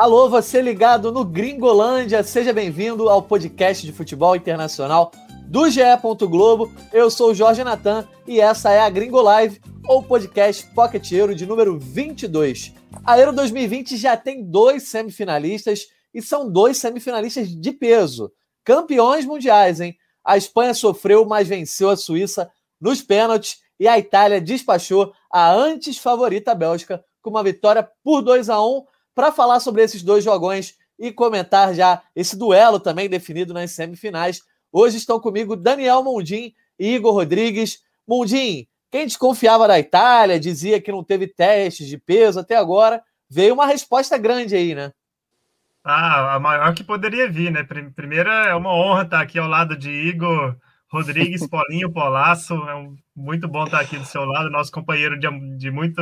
Alô, você ligado no Gringolândia, seja bem-vindo ao podcast de futebol internacional do GE. Globo. Eu sou o Jorge Natan e essa é a Gringo Live, ou podcast Pocket Euro de número 22. A Euro 2020 já tem dois semifinalistas e são dois semifinalistas de peso, campeões mundiais, hein? A Espanha sofreu, mas venceu a Suíça nos pênaltis e a Itália despachou a antes favorita Bélgica com uma vitória por 2 a 1 para falar sobre esses dois jogões e comentar já esse duelo também definido nas semifinais. Hoje estão comigo Daniel Mundim e Igor Rodrigues. Mundim, quem desconfiava da Itália, dizia que não teve testes de peso até agora, veio uma resposta grande aí, né? Ah, a maior que poderia vir, né? Primeiro é uma honra estar aqui ao lado de Igor Rodrigues, Paulinho Polaço. É muito bom estar aqui do seu lado, nosso companheiro de, de muito,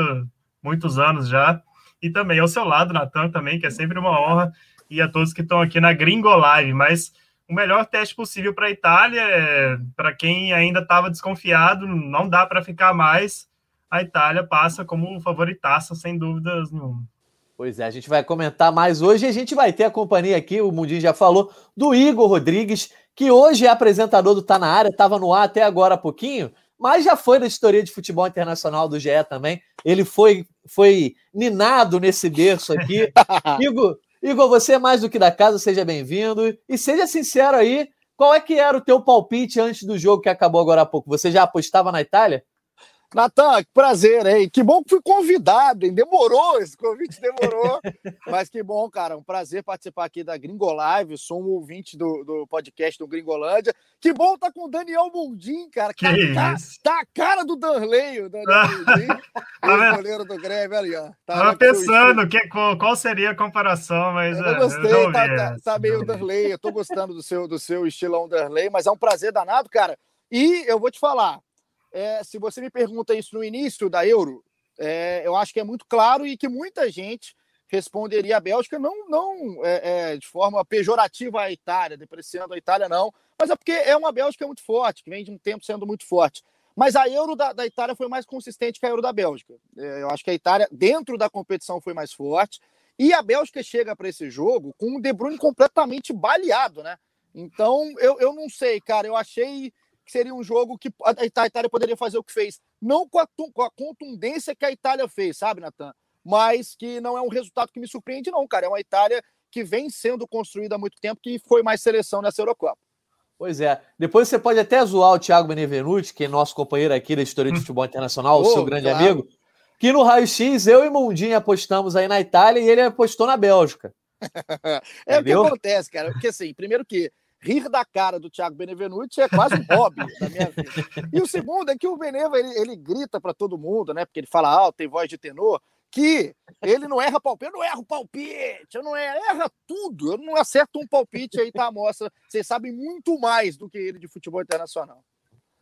muitos anos já e também ao seu lado, Natan, também, que é sempre uma honra, e a todos que estão aqui na Gringo Live. Mas o melhor teste possível para a Itália, é, para quem ainda estava desconfiado, não dá para ficar mais. A Itália passa como favoritaça, sem dúvidas nenhuma. Pois é, a gente vai comentar mais hoje e a gente vai ter a companhia aqui, o Mundinho já falou, do Igor Rodrigues, que hoje é apresentador do Tá Na Área, estava no ar até agora há pouquinho, mas já foi da história de futebol internacional do GE também. Ele foi, foi ninado nesse berço aqui. Igor, Igor, você é mais do que da casa, seja bem-vindo. E seja sincero aí, qual é que era o teu palpite antes do jogo que acabou agora há pouco? Você já apostava na Itália? Natan, que prazer, hein? Que bom que fui convidado, hein? Demorou, esse convite demorou. Mas que bom, cara. Um prazer participar aqui da Gringo Live. Sou um ouvinte do, do podcast do Gringolândia. Que bom estar tá com o Daniel Mundim, cara. Que tá, tá, tá, a cara do Danley, o Daniel Mundim, o goleiro do Grêmio ali, ó. Tá Tava pensando que, qual, seria a comparação, mas. Eu é, gostei, eu tá, tá, tá, meio Danley. Eu tô gostando do seu, do seu estilão Danley, mas é um prazer danado, cara. E eu vou te falar, é, se você me pergunta isso no início da Euro, é, eu acho que é muito claro e que muita gente responderia a Bélgica, não, não é, é, de forma pejorativa à Itália, depreciando a Itália, não, mas é porque é uma Bélgica muito forte, que vem de um tempo sendo muito forte. Mas a Euro da, da Itália foi mais consistente que a Euro da Bélgica. É, eu acho que a Itália, dentro da competição, foi mais forte. E a Bélgica chega para esse jogo com o De Bruyne completamente baleado, né? Então, eu, eu não sei, cara. Eu achei que seria um jogo que a Itália poderia fazer o que fez. Não com a, com a contundência que a Itália fez, sabe, Natan? Mas que não é um resultado que me surpreende, não, cara. É uma Itália que vem sendo construída há muito tempo, que foi mais seleção nessa Eurocopa. Pois é. Depois você pode até zoar o Thiago Benevenuti, que é nosso companheiro aqui da História de Futebol Internacional, oh, o seu grande claro. amigo, que no raio-x eu e Mundinho apostamos aí na Itália e ele apostou na Bélgica. é, o que acontece, cara. Porque assim, primeiro que rir da cara do Thiago Benevenuti é quase um hobby da minha vida. E o segundo é que o Beneva ele, ele grita para todo mundo, né? Porque ele fala alto, tem voz de tenor, que ele não erra palpite, eu não erro palpite, eu não erro, erra tudo, eu não acerto um palpite aí, tá, moça? Vocês sabem muito mais do que ele de futebol internacional.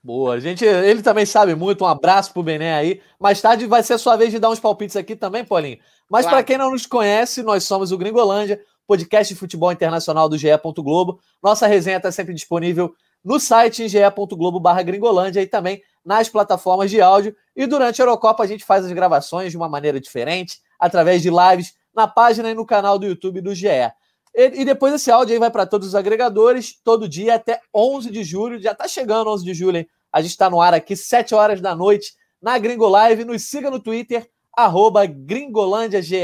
Boa, gente, ele também sabe muito. Um abraço pro Bené aí. Mais tarde vai ser a sua vez de dar uns palpites aqui também, Paulinho. Mas claro. para quem não nos conhece, nós somos o Gringolândia, podcast de futebol internacional do GE. Globo. Nossa resenha está sempre disponível no site em ge.globo barra gringolândia e também nas plataformas de áudio. E durante a Eurocopa a gente faz as gravações de uma maneira diferente, através de lives na página e no canal do YouTube do GE. E, depois esse áudio aí vai para todos os agregadores, todo dia até 11 de julho. Já está chegando 11 de julho, hein? A gente está no ar aqui, 7 horas da noite, na Gringo Live. Nos siga no Twitter, arroba gringolândiage.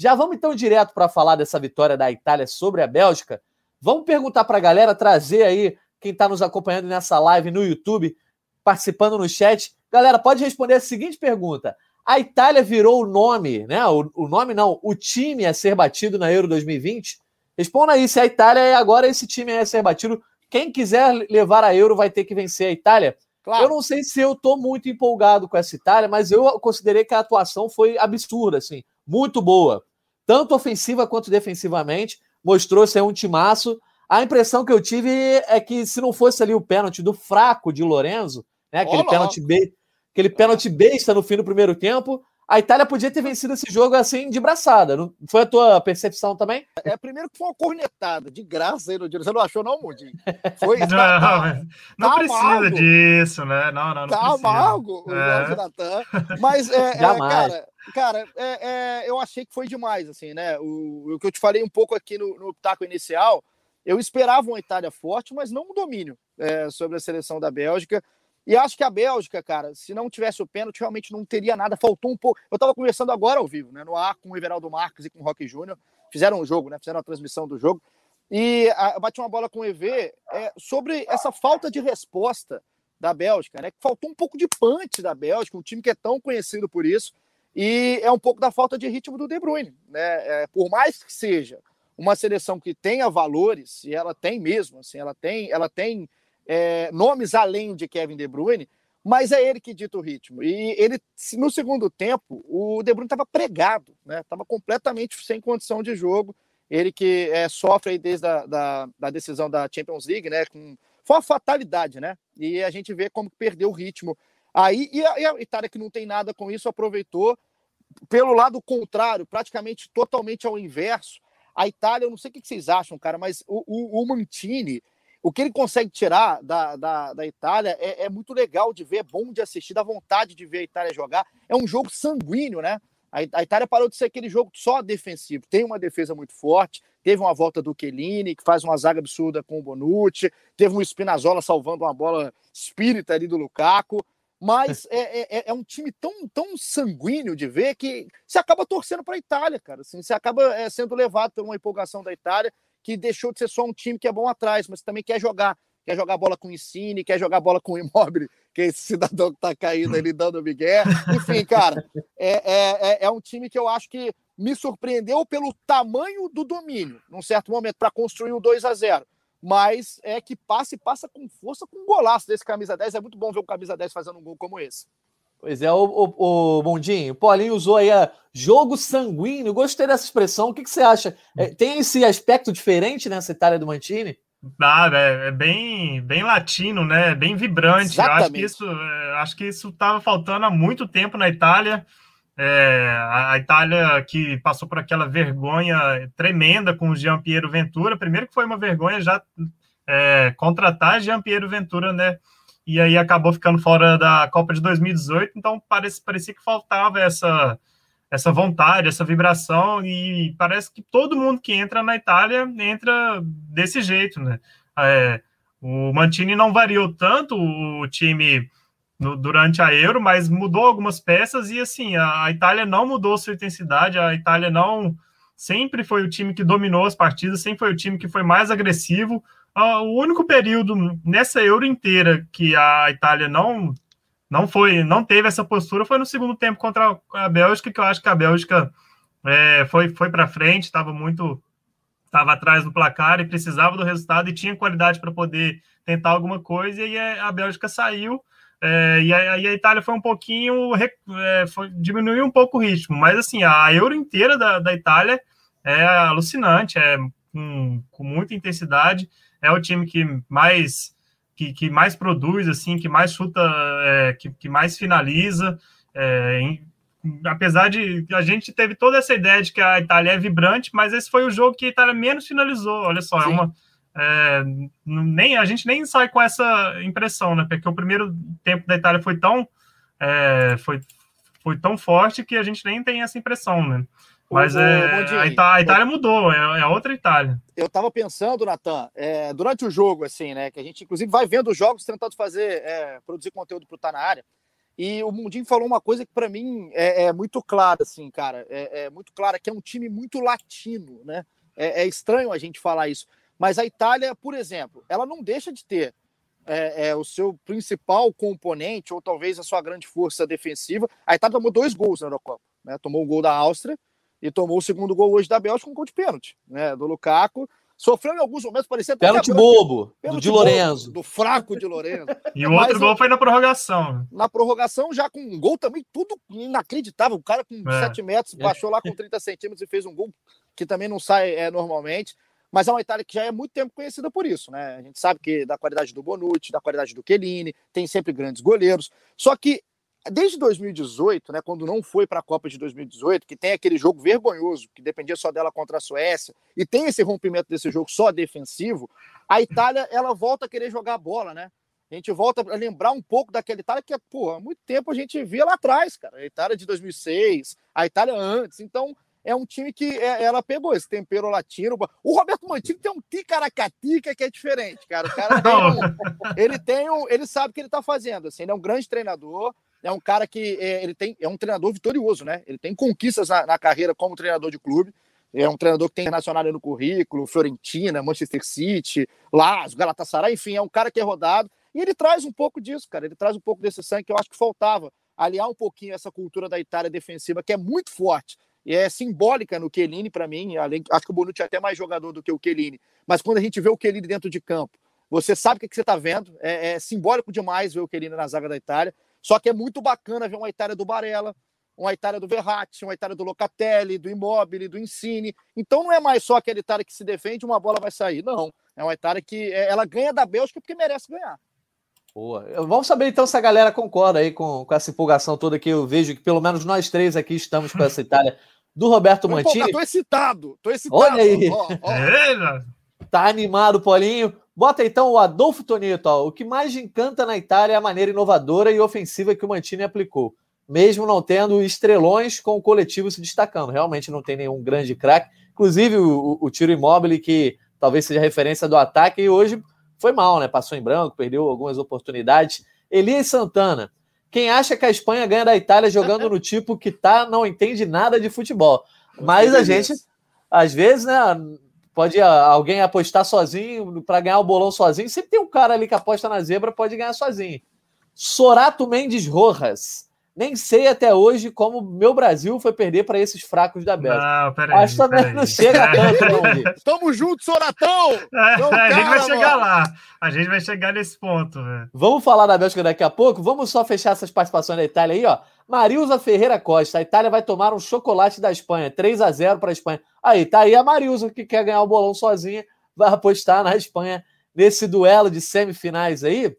Já vamos então direto para falar dessa vitória da Itália sobre a Bélgica. Vamos perguntar para a galera, trazer aí quem está nos acompanhando nessa live no YouTube, participando no chat. Galera, pode responder a seguinte pergunta: a Itália virou o nome, né? O, o nome não, o time a ser batido na Euro 2020? Responda aí se a Itália é agora esse time a ser batido. Quem quiser levar a Euro vai ter que vencer a Itália. Claro. Eu não sei se eu estou muito empolgado com essa Itália, mas eu considerei que a atuação foi absurda, assim, muito boa tanto ofensiva quanto defensivamente, mostrou ser um timaço. A impressão que eu tive é que se não fosse ali o pênalti do fraco de Lorenzo, né, aquele Olá. pênalti be... aquele pênalti besta no fim do primeiro tempo, a Itália podia ter vencido esse jogo assim de braçada. Não foi a tua percepção também? É, primeiro que foi uma cornetada, de graça aí no dia. Você não achou, não, Mundinho? Foi. Não, tá, tá, não tá precisa amargo. disso, né? Não, não, não. Tá precisa. amargo o é. Natan. Mas, é, é, cara, cara é, é, eu achei que foi demais, assim, né? O, o que eu te falei um pouco aqui no, no taco inicial, eu esperava uma Itália forte, mas não um domínio é, sobre a seleção da Bélgica. E acho que a Bélgica, cara, se não tivesse o pênalti, realmente não teria nada. Faltou um pouco. Eu estava conversando agora ao vivo, né? No ar com o Everaldo Marques e com o Roque Júnior. Fizeram um jogo, né? Fizeram a transmissão do jogo. E a, eu bati uma bola com o EV é, sobre essa falta de resposta da Bélgica, né? Que faltou um pouco de punch da Bélgica, um time que é tão conhecido por isso. E é um pouco da falta de ritmo do De Bruyne, né? É, por mais que seja uma seleção que tenha valores, e ela tem mesmo, assim, ela tem, ela tem é, nomes além de Kevin De Bruyne, mas é ele que dita o ritmo. E ele, no segundo tempo, o De Bruyne estava pregado, né? Estava completamente sem condição de jogo. Ele que é, sofre desde a da, da decisão da Champions League, né? Com, foi uma fatalidade, né? E a gente vê como perdeu o ritmo. Aí, e a, e a Itália, que não tem nada com isso, aproveitou pelo lado contrário, praticamente totalmente ao inverso. A Itália, eu não sei o que vocês acham, cara, mas o, o, o Mantini, o que ele consegue tirar da, da, da Itália é, é, muito legal de ver, é bom de assistir, dá vontade de ver a Itália jogar. É um jogo sanguíneo, né? A, a Itália parou de ser aquele jogo só defensivo. Tem uma defesa muito forte, teve uma volta do Chiellini, que faz uma zaga absurda com o Bonucci, teve um Spinazzola salvando uma bola espírita ali do Lukaku. Mas é, é, é, é, um time tão, tão sanguíneo de ver que você acaba torcendo para a Itália, cara. Assim, você acaba é, sendo levado por uma empolgação da Itália que deixou de ser só um time que é bom atrás, mas também quer jogar. Quer jogar bola com o Insigne, quer jogar bola com o Immobile, que é esse cidadão que tá caindo ali dando migué. Enfim, cara, é, é, é, é um time que eu acho que me surpreendeu pelo tamanho do domínio, num certo momento, para construir o 2 a 0 mas é que passa e passa com força, com um golaço desse camisa 10. É muito bom ver o camisa 10 fazendo um gol como esse. Pois é, o, o, o Bondinho, o Paulinho usou aí a jogo sanguíneo, gostei dessa expressão. O que, que você acha? É, tem esse aspecto diferente nessa Itália do Mantini? Ah, é, é bem, bem latino, né? Bem vibrante. Eu acho que isso, é, acho que isso estava faltando há muito tempo na Itália. É, a, a, Itália que passou por aquela vergonha tremenda com o Jean Piero Ventura. Primeiro que foi uma vergonha já é, contratar Jean Piero Ventura, né? E aí acabou ficando fora da Copa de 2018, então parece, parecia que faltava essa, essa vontade, essa vibração, e parece que todo mundo que entra na Itália entra desse jeito, né? É, o Mantini não variou tanto o time no, durante a Euro, mas mudou algumas peças, e assim, a, a Itália não mudou sua intensidade, a Itália não sempre foi o time que dominou as partidas, sempre foi o time que foi mais agressivo, o único período nessa Euro inteira que a Itália não não foi, não teve essa postura foi no segundo tempo contra a Bélgica, que eu acho que a Bélgica é, foi, foi para frente, estava muito estava atrás do placar e precisava do resultado e tinha qualidade para poder tentar alguma coisa e a Bélgica saiu é, e aí a, Itália foi um pouquinho é, foi, diminuiu um pouco o ritmo, mas assim a Euro inteira da, da Itália é alucinante, é com, com muita intensidade é o time que mais que, que mais produz, assim, que mais chuta, é, que, que mais finaliza. É, em, apesar de a gente teve toda essa ideia de que a Itália é vibrante, mas esse foi o jogo que a Itália menos finalizou. Olha só, é Sim. é uma é, nem a gente nem sai com essa impressão, né? Porque o primeiro tempo da Itália foi tão é, foi, foi tão forte que a gente nem tem essa impressão, né? Mas o, é, o a, Itália, a, Itália, mudou, é, é, outra Itália. Eu estava pensando, Natan, é, durante o jogo, assim, né? Que a gente, inclusive, vai vendo os jogos tentando fazer, é, produzir conteúdo para estar na área. E o Mundinho falou uma coisa que para mim é, é, muito clara, assim, cara. É, é, muito clara, que é um time muito latino, né? É, é, estranho a gente falar isso. Mas a Itália, por exemplo, ela não deixa de ter é, o seu principal componente, ou talvez a sua grande força defensiva. A Itália tomou dois gols na Eurocopa. Né? Tomou o um gol da Áustria e tomou o segundo gol hoje da Bélgica com um gol de pênalti, né? Do Lukaku. Sofreu em alguns momentos, parecia até pênalti bobo, pênalti do de Lorenzo. Do fraco de Lorenzo. e o outro gol foi na prorrogação. Na prorrogação, já com um gol também, tudo inacreditável. O cara com é. 7 metros baixou lá com 30 centímetros e fez um gol que também não sai é, normalmente. Mas é uma Itália que já é muito tempo conhecida por isso, né? A gente sabe que da qualidade do Bonucci, da qualidade do Chiellini, tem sempre grandes goleiros. Só que desde 2018, né, quando não foi para a Copa de 2018, que tem aquele jogo vergonhoso, que dependia só dela contra a Suécia, e tem esse rompimento desse jogo só defensivo, a Itália ela volta a querer jogar a bola, né? A gente volta a lembrar um pouco daquela Itália que, pô, há muito tempo a gente via lá atrás, cara. A Itália de 2006, a Itália antes. Então, é um time que é, ela pegou esse tempero latino. O Roberto Mantini tem um ticaracatica que é diferente, cara. O cara tem um, ele tem um, ele sabe o que ele tá fazendo, assim, ele é um grande treinador, é um cara que é, ele tem, é um treinador vitorioso, né? Ele tem conquistas na, na, carreira como treinador de clube. É um treinador que tem internacional no currículo, Fiorentina, Manchester City, Lazio, Galatasaray, enfim, é um cara que é rodado. E ele traz um pouco disso, cara. Ele traz um pouco desse sangue que eu acho que faltava. Aliar um pouquinho essa cultura da Itália defensiva, que é muito forte e é simbólica no Chiellini para mim. Além, acho que o Bonucci é até mais jogador do que o Chiellini. Mas quando a gente vê o Chiellini dentro de campo, você sabe o que, que você está vendo. É, é, simbólico demais ver o Chiellini na zaga da Itália. Só que é muito bacana ver uma Itália do Barella, uma Itália do Verratti, uma Itália do Locatelli, do Immobile, do Insigne. Então não é mais só aquela Itália que se defende uma bola vai sair. Não. É uma Itália que é, ela ganha da Bélgica porque merece ganhar. Boa. Vamos saber então se a galera concorda aí com, com essa empolgação toda que eu vejo que pelo menos nós três aqui estamos com essa Itália do Roberto Mantini. Tô excitado, tô excitado. Olha aí. Ó, ó. tá animado, Paulinho. Bota então o Adolfo Tonito. Ó. O que mais encanta na Itália é a maneira inovadora e ofensiva que o Mantini aplicou. Mesmo não tendo estrelões com o coletivo se destacando. Realmente não tem nenhum grande craque. Inclusive o, o tiro imóvel, que talvez seja referência do ataque, e hoje foi mal, né? Passou em branco, perdeu algumas oportunidades. Elias Santana. Quem acha que a Espanha ganha da Itália jogando no tipo que tá, não entende nada de futebol. Mas a gente, às vezes, né? Pode alguém apostar sozinho para ganhar o bolão sozinho. Sempre tem um cara ali que aposta na zebra, pode ganhar sozinho. Sorato Mendes Rojas. Nem sei até hoje como meu Brasil foi perder para esses fracos da Bélgica. Não, peraí. Acho que também não chega tanto, não, Tamo junto, Soratão! É, a gente vai chegar mano. lá. A gente vai chegar nesse ponto. Véio. Vamos falar da Bélgica daqui a pouco. Vamos só fechar essas participações da Itália aí, ó. Marilza Ferreira Costa. A Itália vai tomar um chocolate da Espanha. 3 a 0 para a Espanha. Aí, tá aí a Marilza que quer ganhar o bolão sozinha. Vai apostar na Espanha nesse duelo de semifinais aí.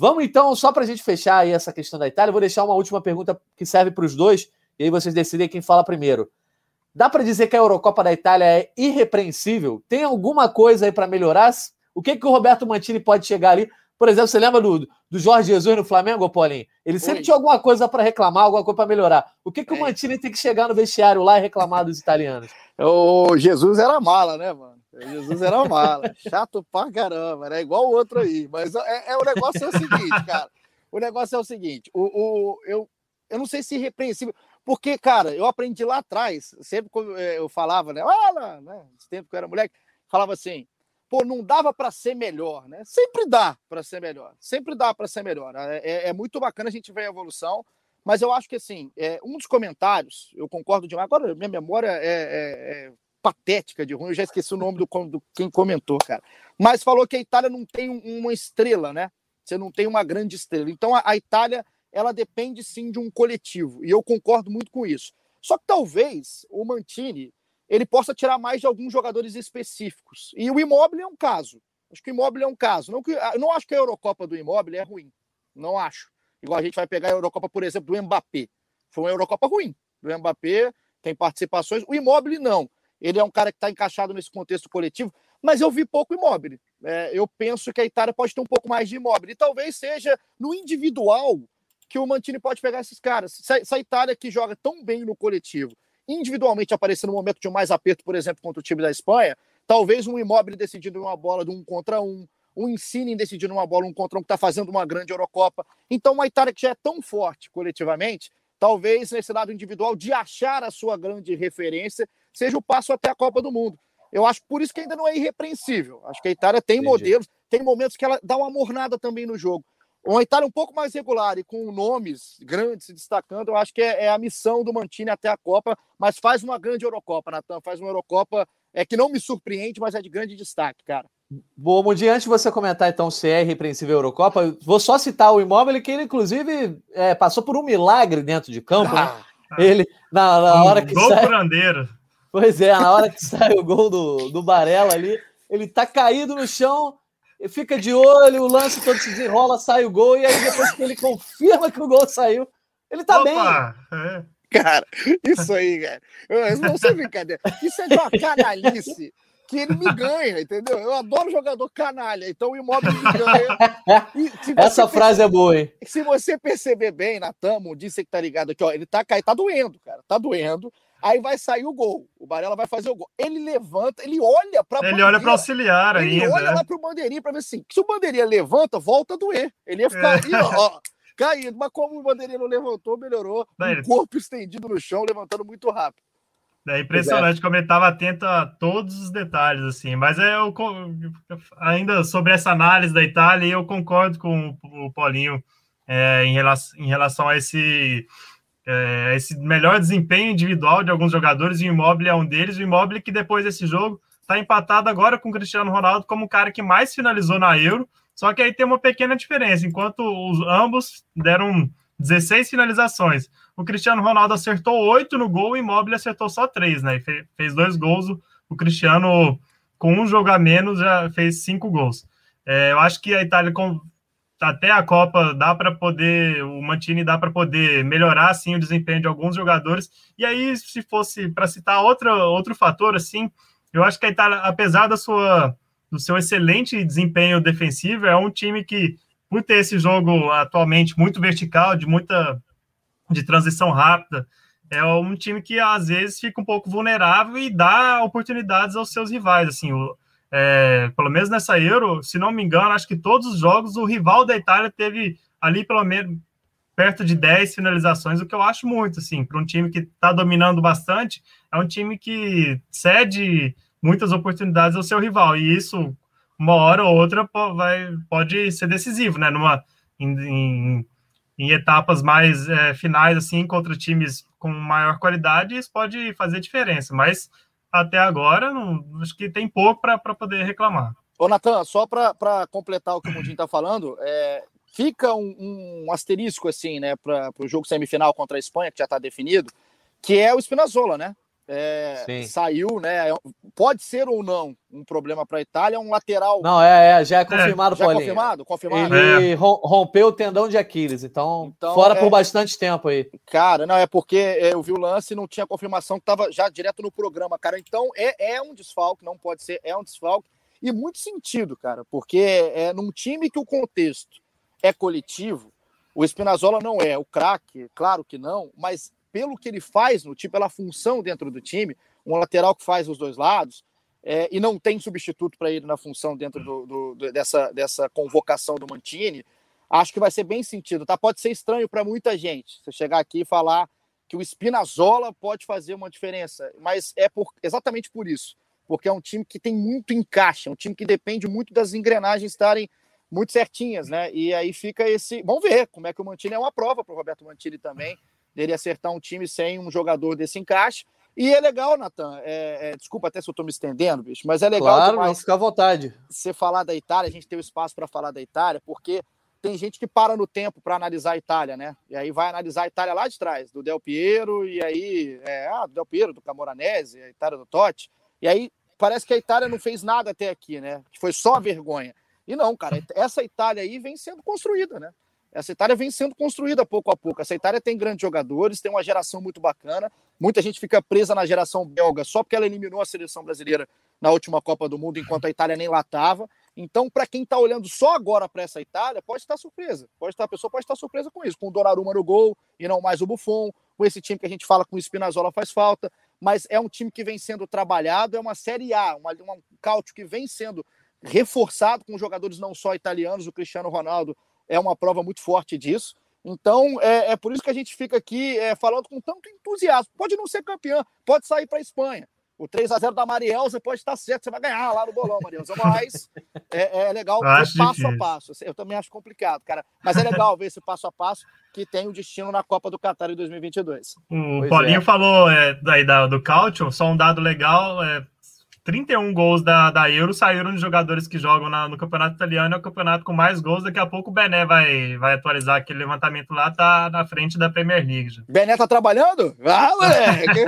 Vamos então, só para a gente fechar aí essa questão da Itália, vou deixar uma última pergunta que serve para os dois, e aí vocês decidem quem fala primeiro. Dá para dizer que a Eurocopa da Itália é irrepreensível? Tem alguma coisa aí para melhorar? O que, que o Roberto Mantini pode chegar ali? Por exemplo, você lembra do, do Jorge Jesus no Flamengo, Paulinho? Ele sempre Oi. tinha alguma coisa para reclamar, alguma coisa para melhorar. O que, que é. o Mantini tem que chegar no vestiário lá e reclamar dos italianos? O Jesus era mala, né, mano? Jesus era mala, chato pra caramba, né? Igual o outro aí. Mas é, é, o negócio é o seguinte, cara. O negócio é o seguinte: o, o, eu, eu não sei se repreensível, porque, cara, eu aprendi lá atrás, sempre quando é, eu falava, né? Olha, né? Esse tempo que eu era moleque, falava assim, pô, não dava para ser melhor, né? Sempre dá para ser melhor, sempre dá para ser melhor. É, é, é, muito bacana a gente ver a evolução, mas eu acho que, assim, é, um dos comentários, eu concordo demais, agora minha memória é, é, é patética de ruim, eu já esqueci o nome do, do quem comentou, cara. Mas falou que a Itália não tem uma estrela, né? Você não tem uma grande estrela. Então a, a Itália, ela depende sim de um coletivo, e eu concordo muito com isso. Só que talvez o Mantini ele possa tirar mais de alguns jogadores específicos. E o Immobile é um caso. Acho que o Immobile é um caso. Não, que, não acho que a Eurocopa do Immobile é ruim. Não acho. Igual a gente vai pegar a Eurocopa, por exemplo, do Mbappé. Foi uma Eurocopa ruim. Do Mbappé tem participações. O Immobile não. Ele é um cara que está encaixado nesse contexto coletivo, mas eu vi pouco imóvel. É, eu penso que a Itália pode ter um pouco mais de imóvel. E talvez seja no individual que o Mantini pode pegar esses caras. Se, se a Itália que joga tão bem no coletivo, individualmente aparecer no momento de mais aperto, por exemplo, contra o time da Espanha, talvez um imóvel decidindo uma bola de um contra um, um Insigne decidindo uma bola um contra um que está fazendo uma grande Eurocopa. Então, uma Itália que já é tão forte coletivamente, talvez nesse lado individual de achar a sua grande referência seja o passo até a Copa do Mundo. Eu acho por isso que ainda não é irrepreensível. Acho que a Itália tem Entendi. modelos, tem momentos que ela dá uma mornada também no jogo. Uma Itália um pouco mais regular e com nomes grandes se destacando, eu acho que é, é a missão do Mantini até a Copa, mas faz uma grande Eurocopa, Natan. Faz uma Eurocopa é que não me surpreende, mas é de grande destaque, cara. Bom, Mundi, antes de você comentar então se é irrepreensível a Eurocopa, vou só citar o imóvel que ele, inclusive, é, passou por um milagre dentro de campo, né? ah, né? Ele, na, na hora que. Gol sai... Pois é, na hora que sai o gol do, do Barella ali, ele tá caído no chão, fica de olho, o lance todo se desenrola, sai o gol, e aí depois que ele confirma que o gol saiu, Ele tá Opa, bem. É. Cara, isso aí, cara. Não sei brincadeira. Isso é de uma canalice que ele me ganha, entendeu? Eu adoro jogador canalha, então o imóvel me ganha. Essa frase é boa, hein? Se você perceber bem, Natamo, disse que tá ligado aqui, ó, ele tá caindo, tá doendo, cara, tá doendo. Aí vai sair o gol. O Barella vai fazer o gol. Ele levanta, ele olha para Ele olha para auxiliar ele ainda. Ele olha né? lá pro bandeirinha para ver assim, se o bandeirinha levanta, volta a doer. Ele ia ficar é. ali, ó, caído. Mas como o bandeirinha não levantou, melhorou. o corpo estendido no chão, levantando muito rápido. É impressionante como ele estava atento a todos os detalhes, assim. Mas é, eu, ainda sobre essa análise da Itália, eu concordo com o Paulinho é, em, relação, em relação a esse, é, esse melhor desempenho individual de alguns jogadores. E o Immobile é um deles. O Immobile que depois desse jogo está empatado agora com o Cristiano Ronaldo como o cara que mais finalizou na Euro. Só que aí tem uma pequena diferença. Enquanto os ambos deram 16 finalizações. O Cristiano Ronaldo acertou oito no gol, o Immobile acertou só três, né? E fez dois gols. O Cristiano, com um jogo a menos, já fez cinco gols. É, eu acho que a Itália, até a Copa, dá para poder, o Mantini dá para poder melhorar assim, o desempenho de alguns jogadores. E aí, se fosse para citar outro, outro fator, assim, eu acho que a Itália, apesar da sua, do seu excelente desempenho defensivo, é um time que por ter esse jogo atualmente muito vertical, de muita de transição rápida, é um time que às vezes fica um pouco vulnerável e dá oportunidades aos seus rivais. Assim, o, é, pelo menos nessa Euro, se não me engano, acho que todos os jogos o rival da Itália teve ali pelo menos perto de 10 finalizações, o que eu acho muito, assim, para um time que está dominando bastante, é um time que cede muitas oportunidades ao seu rival, e isso uma hora ou outra vai, pode ser decisivo, né? Numa, em, em, em etapas mais é, finais, assim, contra times com maior qualidade, isso pode fazer diferença, mas até agora, não, acho que tem pouco para poder reclamar. Ô, Natan, só para completar o que o Mundinho está falando, é, fica um, um, asterisco, assim, né, para o jogo semifinal contra a Espanha, que já está definido, que é o Spinazzola, né? É, saiu, né? Pode ser ou não um problema para a Itália, um lateral. Não, é, é já é confirmado, é, já é confirmado, confirmado. Ele é. rompeu o tendão de Aquiles, então, então fora é... por bastante tempo aí. Cara, não, é porque eu vi o lance e não tinha confirmação que estava já direto no programa, cara. Então é, é um desfalque, não pode ser, é um desfalque. E muito sentido, cara, porque é num time que o contexto é coletivo, o Spinazzola não é o craque, claro que não, mas pelo que ele faz no time, pela função dentro do time, um lateral que faz os dois lados, é, e não tem substituto para ele na função dentro do, do, do, dessa, dessa convocação do Mantini, acho que vai ser bem sentido. Tá? Pode ser estranho para muita gente você chegar aqui e falar que o Spinazzola pode fazer uma diferença, mas é por, exatamente por isso, porque é um time que tem muito encaixe, é um time que depende muito das engrenagens estarem muito certinhas, né? E aí fica esse. Vamos ver como é que o Mantini é uma prova para o Roberto Mantini também dele acertar um time sem um jogador desse encaixe. E é legal, Natan. É, é, desculpa até se eu estou me estendendo, bicho, mas é legal. Claro, não fica à vontade. Você falar da Itália, a gente tem o espaço para falar da Itália, porque tem gente que para no tempo para analisar a Itália, né? E aí vai analisar a Itália lá de trás, do Del Piero, e aí, é, ah, do Del Piero, do Camoranese, a Itália do Totti. E aí parece que a Itália não fez nada até aqui, né? Que foi só vergonha. E não, cara, essa Itália aí vem sendo construída, né? Essa Itália vem sendo construída pouco a pouco. Essa Itália tem grandes jogadores, tem uma geração muito bacana. Muita gente fica presa na geração belga só porque ela eliminou a seleção brasileira na última Copa do Mundo, enquanto a Itália nem lá estava. Então, para quem está olhando só agora para essa Itália, pode estar surpresa. Pode estar, a pessoa pode estar surpresa com isso, com o Donnarumma no gol e não mais o Buffon, com esse time que a gente fala com o Spinazzola faz falta. Mas é um time que vem sendo trabalhado, é uma Série A, uma, um cálcio que vem sendo reforçado com jogadores não só italianos, o Cristiano Ronaldo é uma prova muito forte disso. Então, é, é por isso que a gente fica aqui é, falando com tanto entusiasmo. Pode não ser campeão, pode sair para a Espanha. O 3 a 0 da Marielza pode estar certo, você vai ganhar lá no bolão, Marielza. Mas é, é legal ver passo difícil. a passo. Eu também acho complicado, cara. Mas é legal ver esse passo a passo que tem o destino na Copa do Qatar em 2022. O pois Paulinho é. falou é, daí da, do Cautio, só um dado legal. É, 31 gols da, da Euro saíram de jogadores que jogam na, no campeonato italiano, é o campeonato com mais gols. Daqui a pouco o Bené vai, vai atualizar aquele levantamento lá, tá na frente da Premier League. Já. Bené tá trabalhando? Ah, moleque,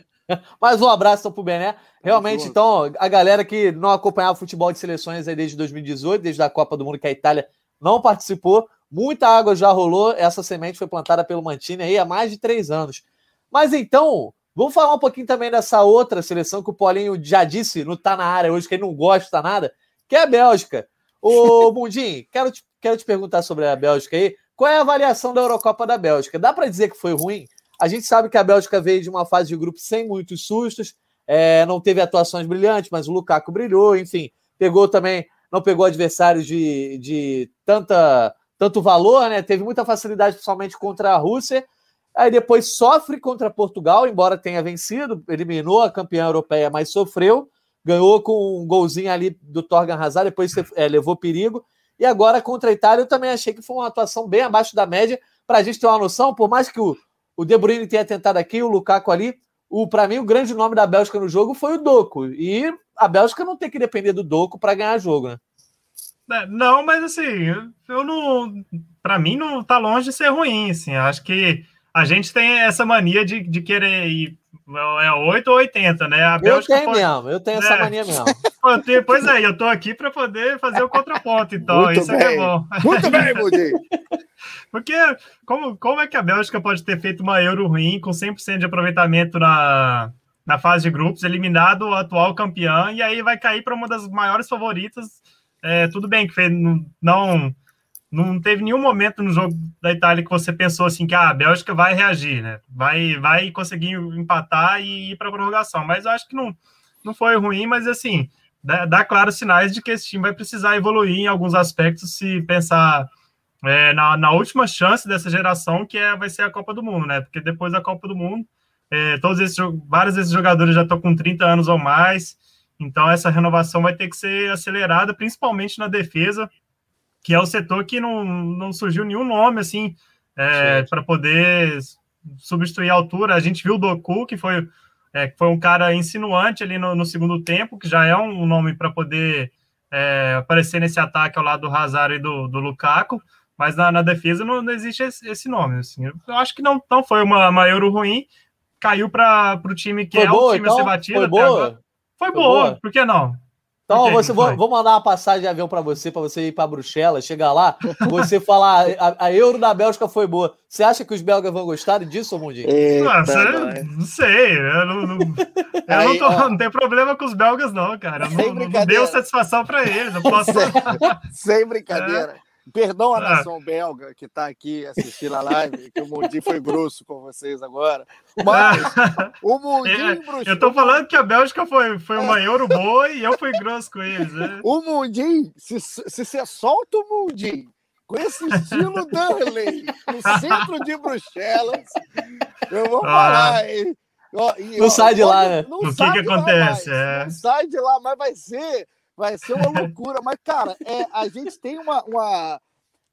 Mais um abraço pro Bené. Realmente, então, a galera que não acompanhava futebol de seleções aí desde 2018, desde a Copa do Mundo que a Itália não participou, Muita água já rolou, essa semente foi plantada pelo Mantini aí há mais de três anos. Mas então, vamos falar um pouquinho também dessa outra seleção que o Paulinho já disse, não tá na área hoje, que ele não gosta nada, que é a Bélgica. Ô, Mundim, quero te, quero te perguntar sobre a Bélgica aí. Qual é a avaliação da Eurocopa da Bélgica? Dá para dizer que foi ruim? A gente sabe que a Bélgica veio de uma fase de grupo sem muitos sustos, é, não teve atuações brilhantes, mas o Lukaku brilhou, enfim, pegou também, não pegou adversários de, de tanta, tanto valor, né? Teve muita facilidade, principalmente contra a Rússia. Aí depois sofre contra Portugal, embora tenha vencido, eliminou a campeã europeia, mas sofreu, ganhou com um golzinho ali do Torgan Hazard, depois é, levou perigo. E agora contra a Itália, eu também achei que foi uma atuação bem abaixo da média, para a gente ter uma noção, por mais que o, o De Bruyne tenha tentado aqui, o Lukaku ali, o para mim o grande nome da Bélgica no jogo foi o Doco. E a Bélgica não tem que depender do Doco para ganhar jogo, né? É, não, mas assim, eu não, para mim não tá longe de ser ruim, assim. Acho que a gente tem essa mania de, de querer ir é 8 ou 80, né? A Bélgica eu tenho pode... mesmo, eu tenho é. essa mania mesmo. pois é, eu tô aqui para poder fazer o contraponto, então Muito isso é bom. Muito bem, Mudi. Porque como, como é que a Bélgica pode ter feito uma Euro ruim com 100% de aproveitamento na, na fase de grupos, eliminado o atual campeão, e aí vai cair para uma das maiores favoritas? É, tudo bem que fez, não, não teve nenhum momento no jogo da Itália que você pensou assim que ah, a Bélgica vai reagir, né? Vai, vai conseguir empatar e ir para a prorrogação. Mas eu acho que não, não foi ruim, mas assim, dá, dá claros sinais de que esse time vai precisar evoluir em alguns aspectos se pensar é, na, na, última chance dessa geração, que é, vai ser a Copa do Mundo, né? Porque depois da Copa do Mundo, é, todos esses, vários desses jogadores já estão com 30 anos ou mais, então essa renovação vai ter que ser acelerada, principalmente na defesa, que é o setor que não, não surgiu nenhum nome assim é, para poder substituir a altura. A gente viu o Doku, que foi, é, foi um cara insinuante ali no, no segundo tempo, que já é um, nome para poder é, aparecer nesse ataque ao lado do Hazard e do, do Lukaku mas na, na defesa não, não, existe esse, esse nome. Assim. Eu acho que não, não foi uma, uma Euro ruim, caiu para o time que foi é boa, o time então? a ser batido. Foi boa? Foi, foi boa. boa, por que não? Então, você, vou, vou, mandar uma passagem de avião para você, para você ir para Bruxelas, chegar lá, você falar a, a, Euro da Bélgica foi boa. Você acha que os belgas vão gostar disso, Mundinho? Nossa, não sei. Eu não, não, eu Aí, não, tô, não tenho problema com os belgas, não, cara. Não, não deu satisfação para eles. Eu posso... sem, sem brincadeira. É. Perdão a ah. nação belga que está aqui assistindo a live, que o Mundi foi grosso com vocês agora. Mas o Mundi é, bruxou... Eu estou falando que a Bélgica foi, foi uma euro boa e eu fui grosso com eles. Né? O Mundi, se, se você solta o Mundi com esse estilo Darley no centro de Bruxelas, eu vou ah. hein? não ó, sai de lá, né? Não o que, que acontece? é. Não sai de lá, mas vai ser Vai ser uma loucura. Mas, cara, é, a gente tem uma, uma.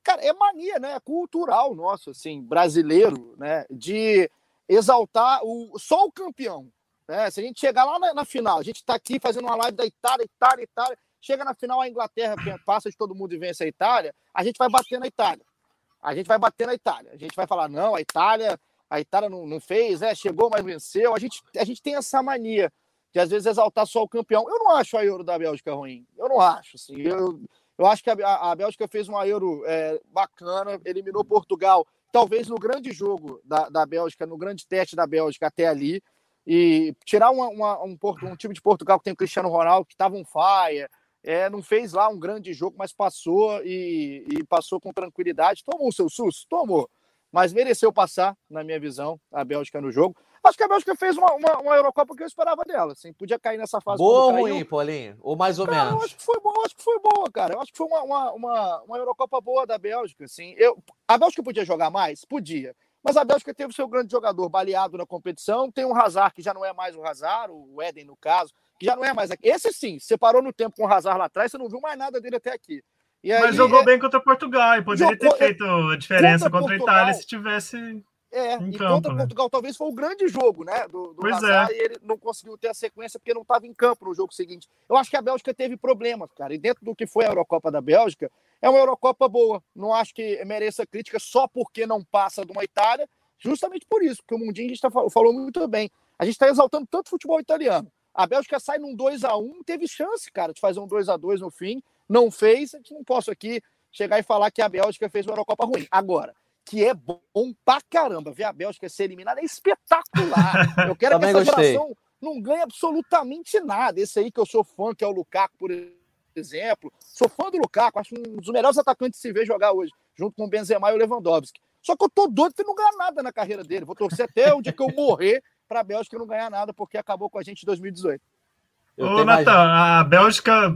Cara, é mania, né? É cultural nosso, assim, brasileiro, né? De exaltar o, só o campeão. Né? Se a gente chegar lá na, na final, a gente está aqui fazendo uma live da Itália, Itália, Itália. Chega na final a Inglaterra, passa de todo mundo e vence a Itália, a gente vai bater na Itália. A gente vai bater na Itália. A gente vai falar, não, a Itália, a Itália não, não fez, é, chegou, mas venceu. A gente, a gente tem essa mania de às vezes exaltar só o campeão. Eu não acho a Euro da Bélgica ruim. Eu não acho. Assim. Eu, eu acho que a, a Bélgica fez uma Euro é, bacana, eliminou Portugal, talvez no grande jogo da, da Bélgica, no grande teste da Bélgica até ali. E tirar uma, uma, um, um, time de Portugal que tem o Cristiano Ronaldo, que estava um faia, é, não fez lá um grande jogo, mas passou e, e passou com tranquilidade. Tomou o seu susto? Tomou. Mas mereceu passar, na minha visão, a Bélgica no jogo. Acho que a Bélgica fez uma, uma, uma Eurocopa que eu esperava dela. Assim, podia cair nessa fase. Boa ou ruim, Paulinho? Ou mais ou cara, menos? Eu acho que foi boa, acho que foi boa, cara. Eu acho que foi uma, uma, uma, uma Eurocopa boa da Bélgica. Assim. Eu, a Bélgica podia jogar mais? Podia. Mas a Bélgica teve o seu grande jogador baleado na competição. Tem o Hazard, que já não é mais o Hazard, o Eden, no caso, que já não é mais. Esse sim, separou no tempo com o Hazard lá atrás, você não viu mais nada dele até aqui. Aí, Mas jogou é... bem contra Portugal e poderia jogou... ter feito a diferença contra, contra a Itália se tivesse é, em e campo, contra né? Portugal talvez foi o grande jogo, né? Do, do pois Hazard, é. e ele não conseguiu ter a sequência porque não estava em campo no jogo seguinte. Eu acho que a Bélgica teve problemas, cara. E dentro do que foi a Eurocopa da Bélgica, é uma Eurocopa boa. Não acho que mereça crítica só porque não passa de uma Itália, justamente por isso, porque o Mundinho a gente tá, falou muito bem. A gente está exaltando tanto o futebol italiano. A Bélgica sai num 2 a 1 teve chance, cara, de fazer um 2 a 2 no fim, não fez. A gente não posso aqui chegar e falar que a Bélgica fez uma Eurocopa ruim. Agora, que é bom pra caramba. Ver a Bélgica ser eliminada é espetacular. Eu quero que essa gostei. geração não ganhe absolutamente nada. Esse aí que eu sou fã, que é o Lukaku, por exemplo. Sou fã do Lukaku, acho um dos melhores atacantes de se ver jogar hoje, junto com o Benzema e o Lewandowski. Só que eu tô doido que não ganhar nada na carreira dele. Vou torcer até o dia que eu morrer para a Bélgica não ganhar nada, porque acabou com a gente em 2018. Ô, Natan, a Bélgica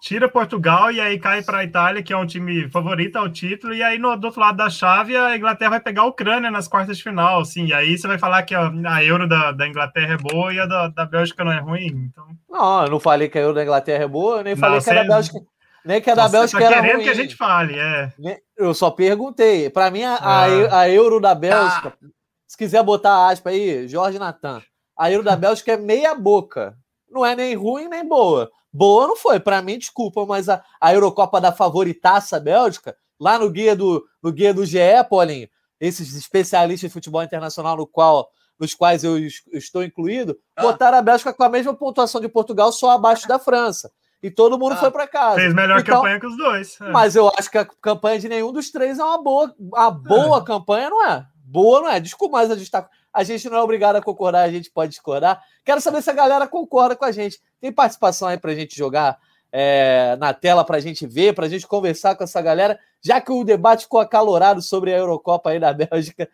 tira Portugal e aí cai para a Itália, que é um time favorito ao título, e aí no, do outro lado da chave a Inglaterra vai pegar a Ucrânia nas quartas de final, assim, e aí você vai falar que a, a Euro da, da, Inglaterra é boa e a da, da Bélgica não é ruim, então... Não, eu não falei que a Euro da Inglaterra é boa, nem falei não, que a da Bélgica... Nem que a da Nossa, Bélgica tá era querendo ruim. que a gente fale, é. Eu só perguntei. Para mim, a, ah. a, Euro da Bélgica, ah. se quiser botar aspa aí, Jorge Natan, a Euro da Bélgica é meia boca não é nem ruim nem boa. Boa não foi, para mim, desculpa, mas a, a Eurocopa da favoritaça Bélgica, lá no guia do, no guia do GE, Paulinho, esses especialistas de futebol internacional no qual, nos quais eu estou incluído, ah. botaram a Bélgica com a mesma pontuação de Portugal, só abaixo da França. E todo mundo ah. foi para casa. Fez melhor então, campanha que os dois. É. Mas eu acho que a campanha de nenhum dos três é uma boa. A boa é. campanha não é. Boa não é. Desculpa, mas a gente está a gente não é obrigado a concordar, a gente pode discordar. Quero saber se a galera concorda com a gente. Tem participação aí para a gente jogar é, na tela, para a gente ver, para a gente conversar com essa galera, já que o debate ficou acalorado sobre a Eurocopa aí da Bélgica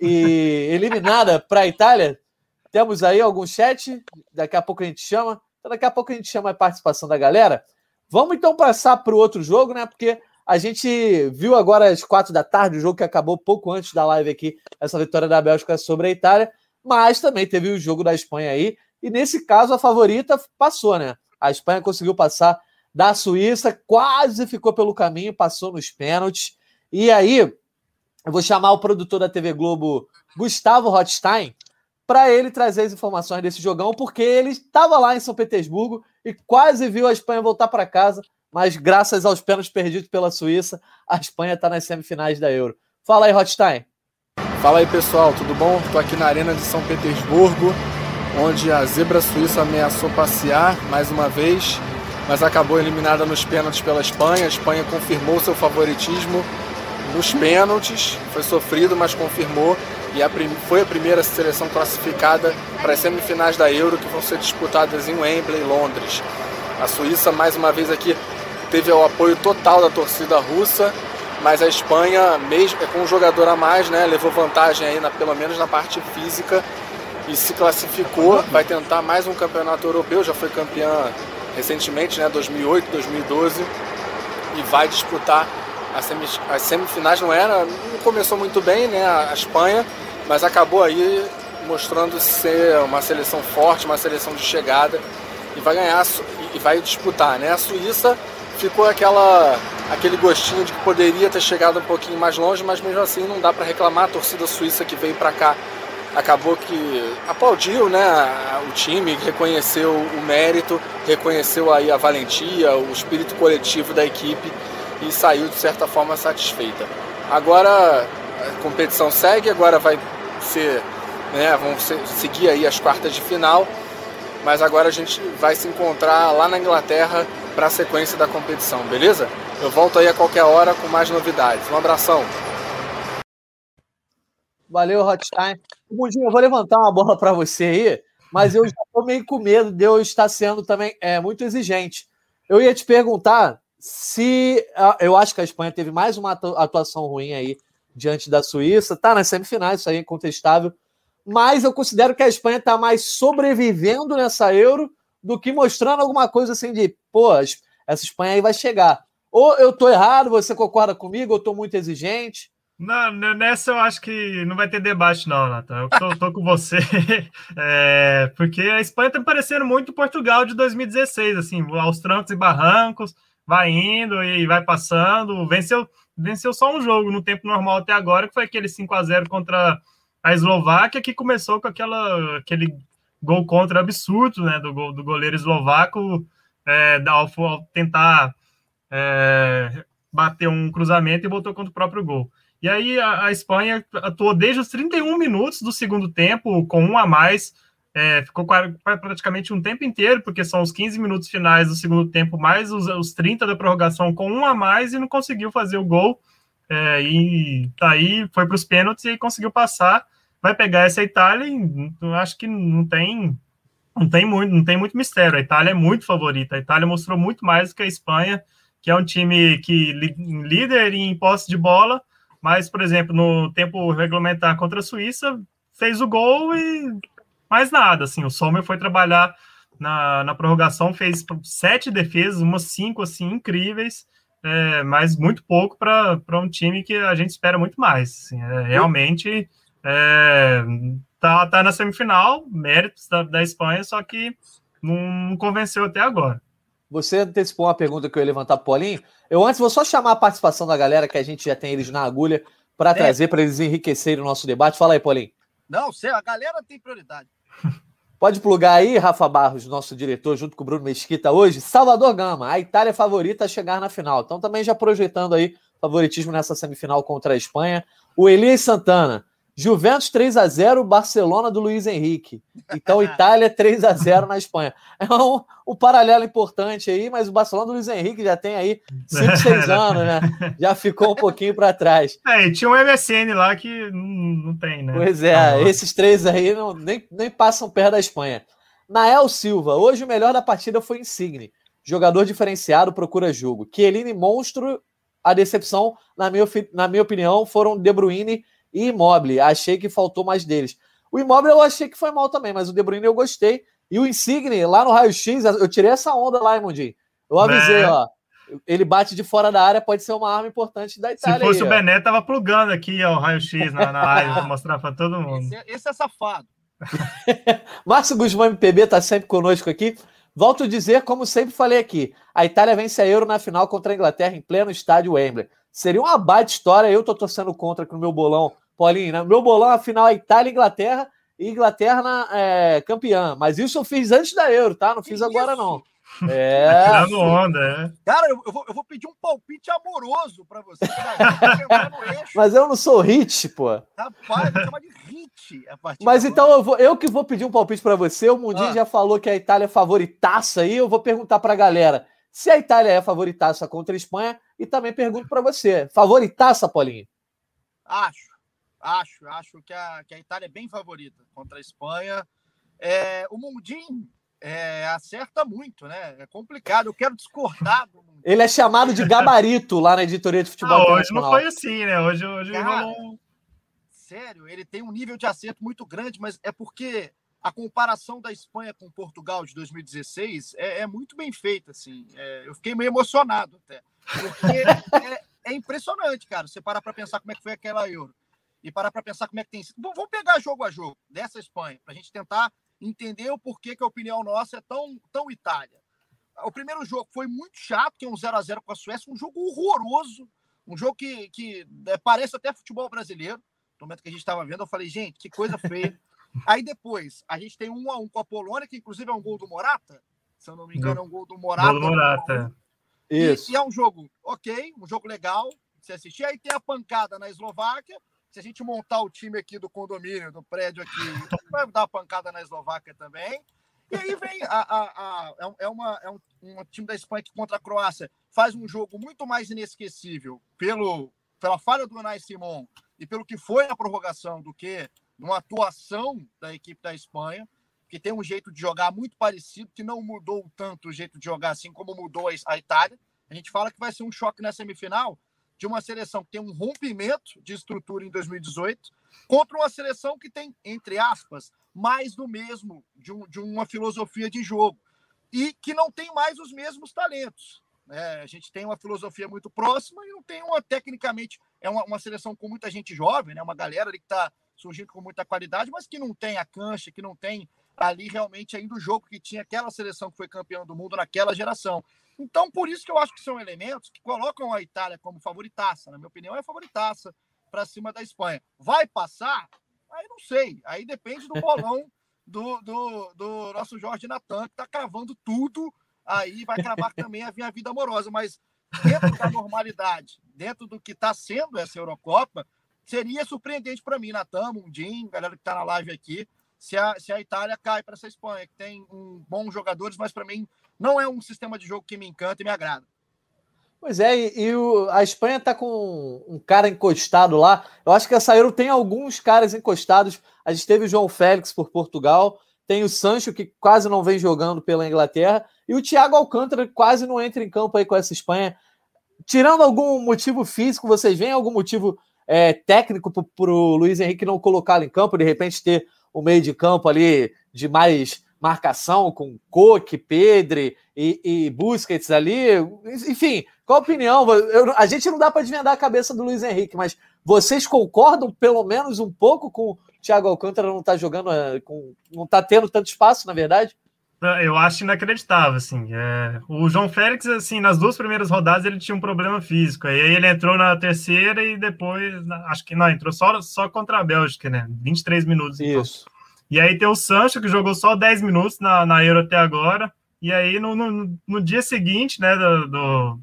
e eliminada para a Itália. Temos aí algum chat, daqui a pouco a gente chama. Então, daqui a pouco a gente chama a participação da galera. Vamos então passar para o outro jogo, né? Porque a gente viu agora às quatro da tarde, o jogo que acabou pouco antes da live aqui, essa vitória da Bélgica sobre a Itália, mas também teve o jogo da Espanha aí, e nesse caso a favorita passou, né? A Espanha conseguiu passar da Suíça, quase ficou pelo caminho, passou nos pênaltis. E aí, eu vou chamar o produtor da TV Globo, Gustavo Rothstein, para ele trazer as informações desse jogão, porque ele estava lá em São Petersburgo e quase viu a Espanha voltar para casa mas graças aos pênaltis perdidos pela Suíça, a Espanha está nas semifinais da Euro. Fala aí, Rothstein. Fala aí, pessoal, tudo bom? Estou aqui na Arena de São Petersburgo, onde a zebra suíça ameaçou passear mais uma vez, mas acabou eliminada nos pênaltis pela Espanha. A Espanha confirmou seu favoritismo nos pênaltis, foi sofrido, mas confirmou e a foi a primeira seleção classificada para as semifinais da Euro que vão ser disputadas em Wembley, Londres. A Suíça mais uma vez aqui teve o apoio total da torcida russa, mas a Espanha, mesmo é com um jogador a mais, né, levou vantagem aí na, pelo menos na parte física e se classificou, vai tentar mais um campeonato europeu, já foi campeã recentemente, né, 2008, 2012 e vai disputar as semifinais não era, não começou muito bem, né, a Espanha, mas acabou aí mostrando ser uma seleção forte, uma seleção de chegada e vai ganhar e vai disputar, né? A Suíça ficou aquela aquele gostinho de que poderia ter chegado um pouquinho mais longe, mas mesmo assim não dá para reclamar. A torcida suíça que veio para cá acabou que aplaudiu, né, o time, reconheceu o mérito, reconheceu aí a valentia, o espírito coletivo da equipe e saiu de certa forma satisfeita. Agora a competição segue, agora vai ser, né, vão seguir aí as quartas de final mas agora a gente vai se encontrar lá na Inglaterra para a sequência da competição, beleza? Eu volto aí a qualquer hora com mais novidades. Um abração. Valeu, Hotstein. Mundinho, eu vou levantar uma bola para você aí, mas eu já estou meio com medo de eu estar sendo também é, muito exigente. Eu ia te perguntar se. Eu acho que a Espanha teve mais uma atuação ruim aí diante da Suíça. Tá nas semifinais, isso aí é incontestável mas eu considero que a Espanha está mais sobrevivendo nessa Euro do que mostrando alguma coisa assim de, pô, essa Espanha aí vai chegar. Ou eu estou errado, você concorda comigo, eu estou muito exigente. Não, nessa eu acho que não vai ter debate, não, Nathan. Eu tô, tô com você. É, porque a Espanha tá parecendo muito Portugal de 2016, assim, aos trancos e barrancos, vai indo e vai passando. Venceu, venceu só um jogo no tempo normal até agora, que foi aquele 5 a 0 contra a Eslováquia que começou com aquela, aquele gol contra absurdo, né, do, do goleiro eslovaco, é, ao, ao tentar é, bater um cruzamento e botou contra o próprio gol. E aí a, a, Espanha atuou desde os 31 minutos do segundo tempo, com um a mais, é, ficou praticamente um tempo inteiro, porque são os 15 minutos finais do segundo tempo, mais os, os 30 da prorrogação com um a mais e não conseguiu fazer o gol. É, e tá aí, foi para os pênaltis e conseguiu passar. Vai pegar essa Itália e acho que não tem, não tem muito, não tem muito mistério. A Itália é muito favorita. A Itália mostrou muito mais do que a Espanha, que é um time que líder em posse de bola, mas, por exemplo, no tempo regulamentar contra a Suíça, fez o gol e mais nada. Assim, o Sommer foi trabalhar na, na prorrogação, fez sete defesas, umas cinco assim incríveis é, mas muito pouco para um time que a gente espera muito mais. Assim, é, realmente é, tá, tá na semifinal, méritos da, da Espanha, só que não convenceu até agora. Você antecipou uma pergunta que eu ia levantar para o Paulinho. Eu antes vou só chamar a participação da galera, que a gente já tem eles na agulha, para é. trazer, para eles enriquecerem o nosso debate. Fala aí, Paulinho. Não, a galera tem prioridade. Pode plugar aí, Rafa Barros, nosso diretor, junto com o Bruno Mesquita hoje. Salvador Gama, a Itália é favorita a chegar na final. Então, também já projetando aí favoritismo nessa semifinal contra a Espanha. O Elias Santana, Juventus 3 a 0 Barcelona do Luiz Henrique. Então, Itália 3 a 0 na Espanha. É um, um paralelo importante aí, mas o Barcelona do Luiz Henrique já tem aí 5, 6 anos, né? Já ficou um pouquinho para trás. É, e tinha um MSN lá que não, não tem, né? Pois é, ah, esses três aí não, nem, nem passam perto da Espanha. Nael Silva, hoje o melhor da partida foi Insigne. Jogador diferenciado, procura jogo. Chiellini, monstro. A decepção, na minha, na minha opinião, foram De Bruyne e Immobile. Achei que faltou mais deles. O Immobile eu achei que foi mal também, mas o De Bruyne eu gostei. E o Insigne, lá no raio-x, eu tirei essa onda lá, Imundinho. Eu avisei, é. ó. Ele bate de fora da área, pode ser uma arma importante da Itália. Se fosse aí, o Bené, tava plugando aqui ó, o raio-x na, na live para mostrar para todo mundo. Esse, é, esse é safado. Márcio Guzmão MPB tá sempre conosco aqui. Volto a dizer, como sempre falei aqui, a Itália vence a Euro na final contra a Inglaterra em pleno estádio Wembley. Seria uma baita história, eu tô torcendo contra aqui no meu bolão Paulinho, né? meu bolão, afinal, é Itália e Inglaterra, e Inglaterra na, é, campeã. Mas isso eu fiz antes da Euro, tá? Não fiz agora, não. É. Tá tirando onda, é. Cara, eu, eu, vou, eu vou pedir um palpite amoroso para você. Mas eu não sou hit, pô. Rapaz, vou chamar de hit. Mas então eu, vou, eu que vou pedir um palpite para você. O Mundinho ah. já falou que a Itália é favoritaça aí. Eu vou perguntar para a galera se a Itália é favoritaça contra a Espanha. E também pergunto para você: favoritaça, Paulinho? Acho. Acho, acho que a, que a Itália é bem favorita contra a Espanha. É, o Mundim é, acerta muito, né? É complicado. Eu quero discordar do Mundim. Ele é chamado de gabarito lá na editoria de futebol. Ah, hoje não foi assim, né? Hoje, hoje Cara, rolou... Sério, ele tem um nível de acerto muito grande, mas é porque a comparação da Espanha com Portugal de 2016 é, é muito bem feita, assim. É, eu fiquei meio emocionado até. Porque é, é impressionante, cara, você parar para pensar como é que foi aquela Euro e parar para pensar como é que tem sido. Vamos pegar jogo a jogo dessa Espanha, para a gente tentar entender o porquê que a opinião nossa é tão, tão Itália. O primeiro jogo foi muito chato, que é um 0 a 0 com a Suécia, um jogo horroroso, um jogo que, que é, parece até futebol brasileiro. No momento que a gente estava vendo, eu falei, gente, que coisa feia. Aí depois, a gente tem um a um com a Polônia, que inclusive é um gol do Morata. Se eu não me engano, é um gol do Morata. Gol do Morata. Isso. E, e é um jogo ok, um jogo legal de se assistir. Aí tem a pancada na Eslováquia, se a gente montar o time aqui do condomínio, do prédio aqui, vai dar uma pancada na Eslováquia também. E aí vem a, a, a, é, é uma, é um, um, time da Espanha que contra a Croácia faz um jogo muito mais inesquecível pelo, pela falha do Unai Simon e pelo que foi a prorrogação do que uma atuação da equipe da Espanha, que tem um jeito de jogar muito parecido, que não mudou tanto o jeito de jogar assim como mudou a Itália. A gente fala que vai ser um choque na semifinal, de uma seleção que tem um rompimento de estrutura em 2018 contra uma seleção que tem, entre aspas, mais do mesmo, de, um, de uma filosofia de jogo e que não tem mais os mesmos talentos. É, a gente tem uma filosofia muito próxima e não tem uma, tecnicamente, é uma, uma seleção com muita gente jovem, né? uma galera ali que está surgindo com muita qualidade, mas que não tem a cancha, que não tem ali realmente ainda o jogo que tinha aquela seleção que foi campeã do mundo naquela geração. Então, por isso que eu acho que são elementos que colocam a Itália como favoritaça. Na minha opinião, é favoritaça para cima da Espanha. Vai passar? Aí não sei. Aí depende do bolão do, do, do nosso Jorge Natan, que está cravando tudo. Aí vai cravar também a minha vida amorosa. Mas dentro da normalidade, dentro do que está sendo essa Eurocopa, seria surpreendente para mim, Natan, Mundim, galera que está na live aqui, se a, se a Itália cai para essa Espanha, que tem um, bons jogadores, mas para mim não é um sistema de jogo que me encanta e me agrada. Pois é, e, e o, a Espanha está com um cara encostado lá. Eu acho que essa Euro tem alguns caras encostados. A gente teve o João Félix por Portugal, tem o Sancho, que quase não vem jogando pela Inglaterra, e o Thiago Alcântara quase não entra em campo aí com essa Espanha. Tirando algum motivo físico, vocês veem algum motivo é, técnico para o Luiz Henrique não colocá-lo em campo, de repente ter o meio de campo ali de mais marcação com Coque, Pedre e, e Busquets ali. Enfim, qual a opinião? Eu, a gente não dá para desvendar a cabeça do Luiz Henrique, mas vocês concordam pelo menos um pouco com o Thiago Alcântara não tá jogando, é, com, não tá tendo tanto espaço, na verdade? Eu acho inacreditável, assim. É... O João Félix, assim, nas duas primeiras rodadas ele tinha um problema físico. Aí ele entrou na terceira e depois, acho que não, entrou só, só contra a Bélgica, né? 23 minutos. Então. Isso. Então. E aí tem o Sancho, que jogou só 10 minutos na, na Euro até agora. E aí no, no, no dia seguinte, né, do, do,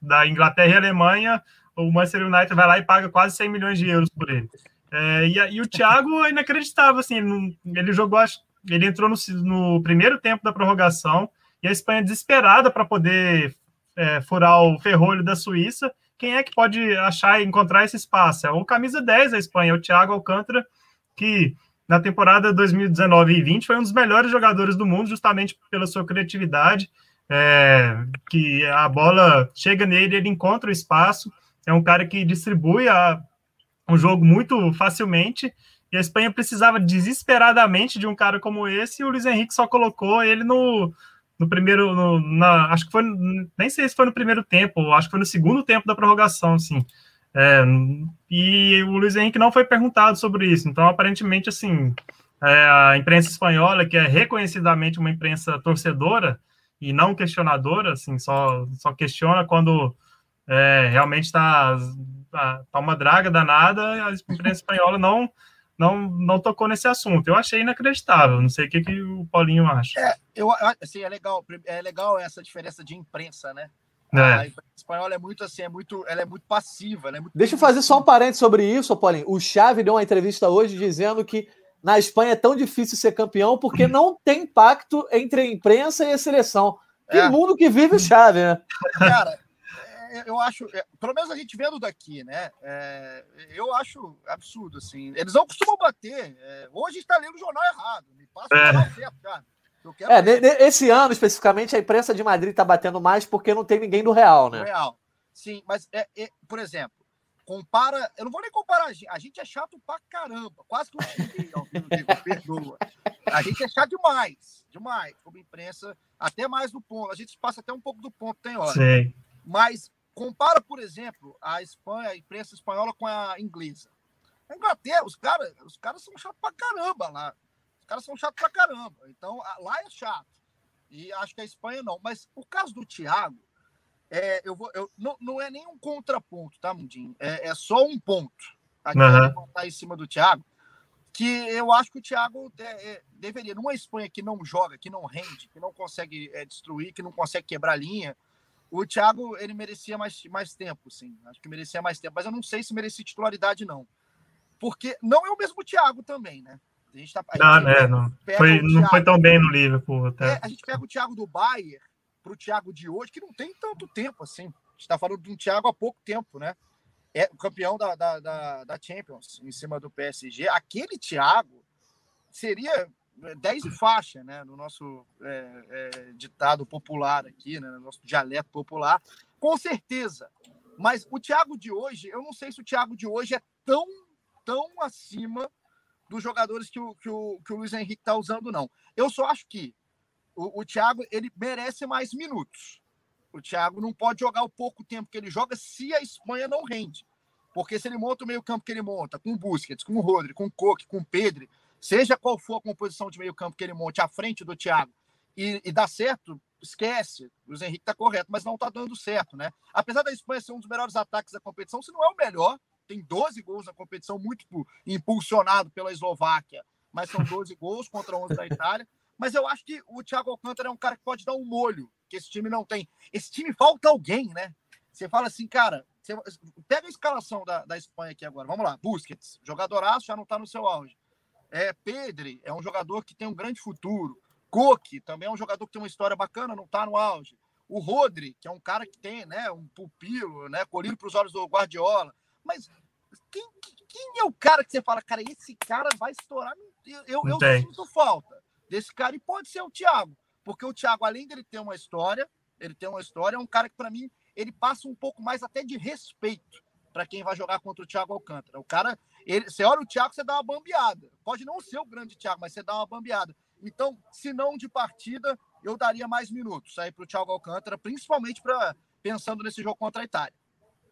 da Inglaterra e Alemanha, o Manchester United vai lá e paga quase 100 milhões de euros por ele. É, e, e, o Thiago é inacreditável, assim, ele, ele jogou, ele entrou no, no, primeiro tempo da prorrogação e a Espanha desesperada para poder é, furar o ferrolho da Suíça. Quem é que pode achar e encontrar esse espaço? É o camisa 10 da Espanha, o Thiago Alcântara, que na temporada 2019 e 20 foi um dos melhores jogadores do mundo, justamente pela sua criatividade, é, que a bola chega nele, ele encontra o espaço, é um cara que distribui a, um jogo muito facilmente, e a Espanha precisava desesperadamente de um cara como esse, e o Luiz Henrique só colocou ele no, no primeiro, no, na, acho que foi, nem sei se foi no primeiro tempo, acho que foi no segundo tempo da prorrogação, assim, é, e o Luiz Henrique não foi perguntado sobre isso. Então, aparentemente, assim, é, a imprensa espanhola, que é reconhecidamente uma imprensa torcedora e não questionadora, assim, só, só questiona quando é, realmente está tá, tá uma draga danada, a imprensa espanhola não, não, não tocou nesse assunto. Eu achei inacreditável. Não sei o que, que o Paulinho acha. É, eu, assim, é legal, é legal essa diferença de imprensa, né? É. A espanhola é muito assim, é muito, ela é muito passiva. É muito Deixa eu fazer só um parênteses sobre isso, Paulinho. O Xavi deu uma entrevista hoje dizendo que na Espanha é tão difícil ser campeão porque não tem pacto entre a imprensa e a seleção. Que é. mundo que vive o Xavi, né? Cara, é, eu acho, é, pelo menos a gente vendo daqui, né? É, eu acho absurdo, assim. Eles não costumam bater. É, hoje está lendo o jornal errado. Me passa o jornal certo, cara. É, esse ano, especificamente, a imprensa de Madrid está batendo mais porque não tem ninguém do Real, né? Real. Sim, mas, é, é, por exemplo, compara. Eu não vou nem comparar a gente. A gente é chato pra caramba. Quase que eu xinguei ao vivo, perdoa. A gente é chato demais. Demais. Como imprensa, até mais do ponto. A gente passa até um pouco do ponto, tem hora. Sim. Mas compara, por exemplo, a Espanha, a imprensa espanhola com a inglesa. A Inglaterra, os caras os cara são chatos pra caramba lá. Os caras são chatos pra caramba. Então, lá é chato. E acho que a Espanha não. Mas o caso do Thiago, é, eu vou, eu, não, não é nem um contraponto, tá, Mundinho? É, é só um ponto. Aqui uhum. tá em cima do Thiago. Que eu acho que o Thiago é, é, deveria, numa Espanha que não joga, que não rende, que não consegue é, destruir, que não consegue quebrar linha, o Thiago ele merecia mais, mais tempo, sim. Acho que merecia mais tempo. Mas eu não sei se merecia titularidade, não. Porque não é o mesmo Thiago também, né? A gente tá, a não, gente né, não, foi, não foi tão bem no Liverpool. Até. É, a gente pega o Thiago do Bayern para o Thiago de hoje, que não tem tanto tempo assim. A gente está falando de um Thiago há pouco tempo, né? É o campeão da, da, da, da Champions em cima do PSG. Aquele Thiago seria 10 e faixa, né? No nosso é, é, ditado popular aqui, né? No nosso dialeto popular, com certeza. Mas o Thiago de hoje, eu não sei se o Thiago de hoje é tão, tão acima dos jogadores que o, que o, que o Luiz Henrique está usando, não. Eu só acho que o, o Thiago ele merece mais minutos. O Thiago não pode jogar o pouco tempo que ele joga se a Espanha não rende. Porque se ele monta o meio-campo que ele monta, com o Busquets, com o Rodri, com o Coque, com o Pedro, seja qual for a composição de meio-campo que ele monte à frente do Thiago, e, e dá certo, esquece. O Luiz Henrique está correto, mas não está dando certo, né? Apesar da Espanha ser um dos melhores ataques da competição, se não é o melhor, tem 12 gols na competição, muito impulsionado pela Eslováquia, mas são 12 gols contra 11 da Itália. Mas eu acho que o Thiago Alcântara é um cara que pode dar um molho, que esse time não tem. Esse time falta alguém, né? Você fala assim, cara, você... pega a escalação da, da Espanha aqui agora. Vamos lá, Busquets, jogadoraço, já não está no seu auge. É, Pedri é um jogador que tem um grande futuro. Coque também é um jogador que tem uma história bacana, não está no auge. O Rodri, que é um cara que tem né, um pupilo, né, colhido para os olhos do Guardiola. Mas quem, quem, é o cara que você fala, cara, esse cara vai estourar? Eu, eu, eu sinto falta desse cara. E pode ser o Thiago, porque o Thiago, além dele ter uma história, ele tem uma história, é um cara que, para mim, ele passa um pouco mais até de respeito para quem vai jogar contra o Thiago Alcântara. O cara, ele, você olha o Thiago, você dá uma bambeada. Pode não ser o grande Thiago, mas você dá uma bambeada. Então, se não de partida, eu daria mais minutos aí para o Thiago Alcântara, principalmente para pensando nesse jogo contra a Itália.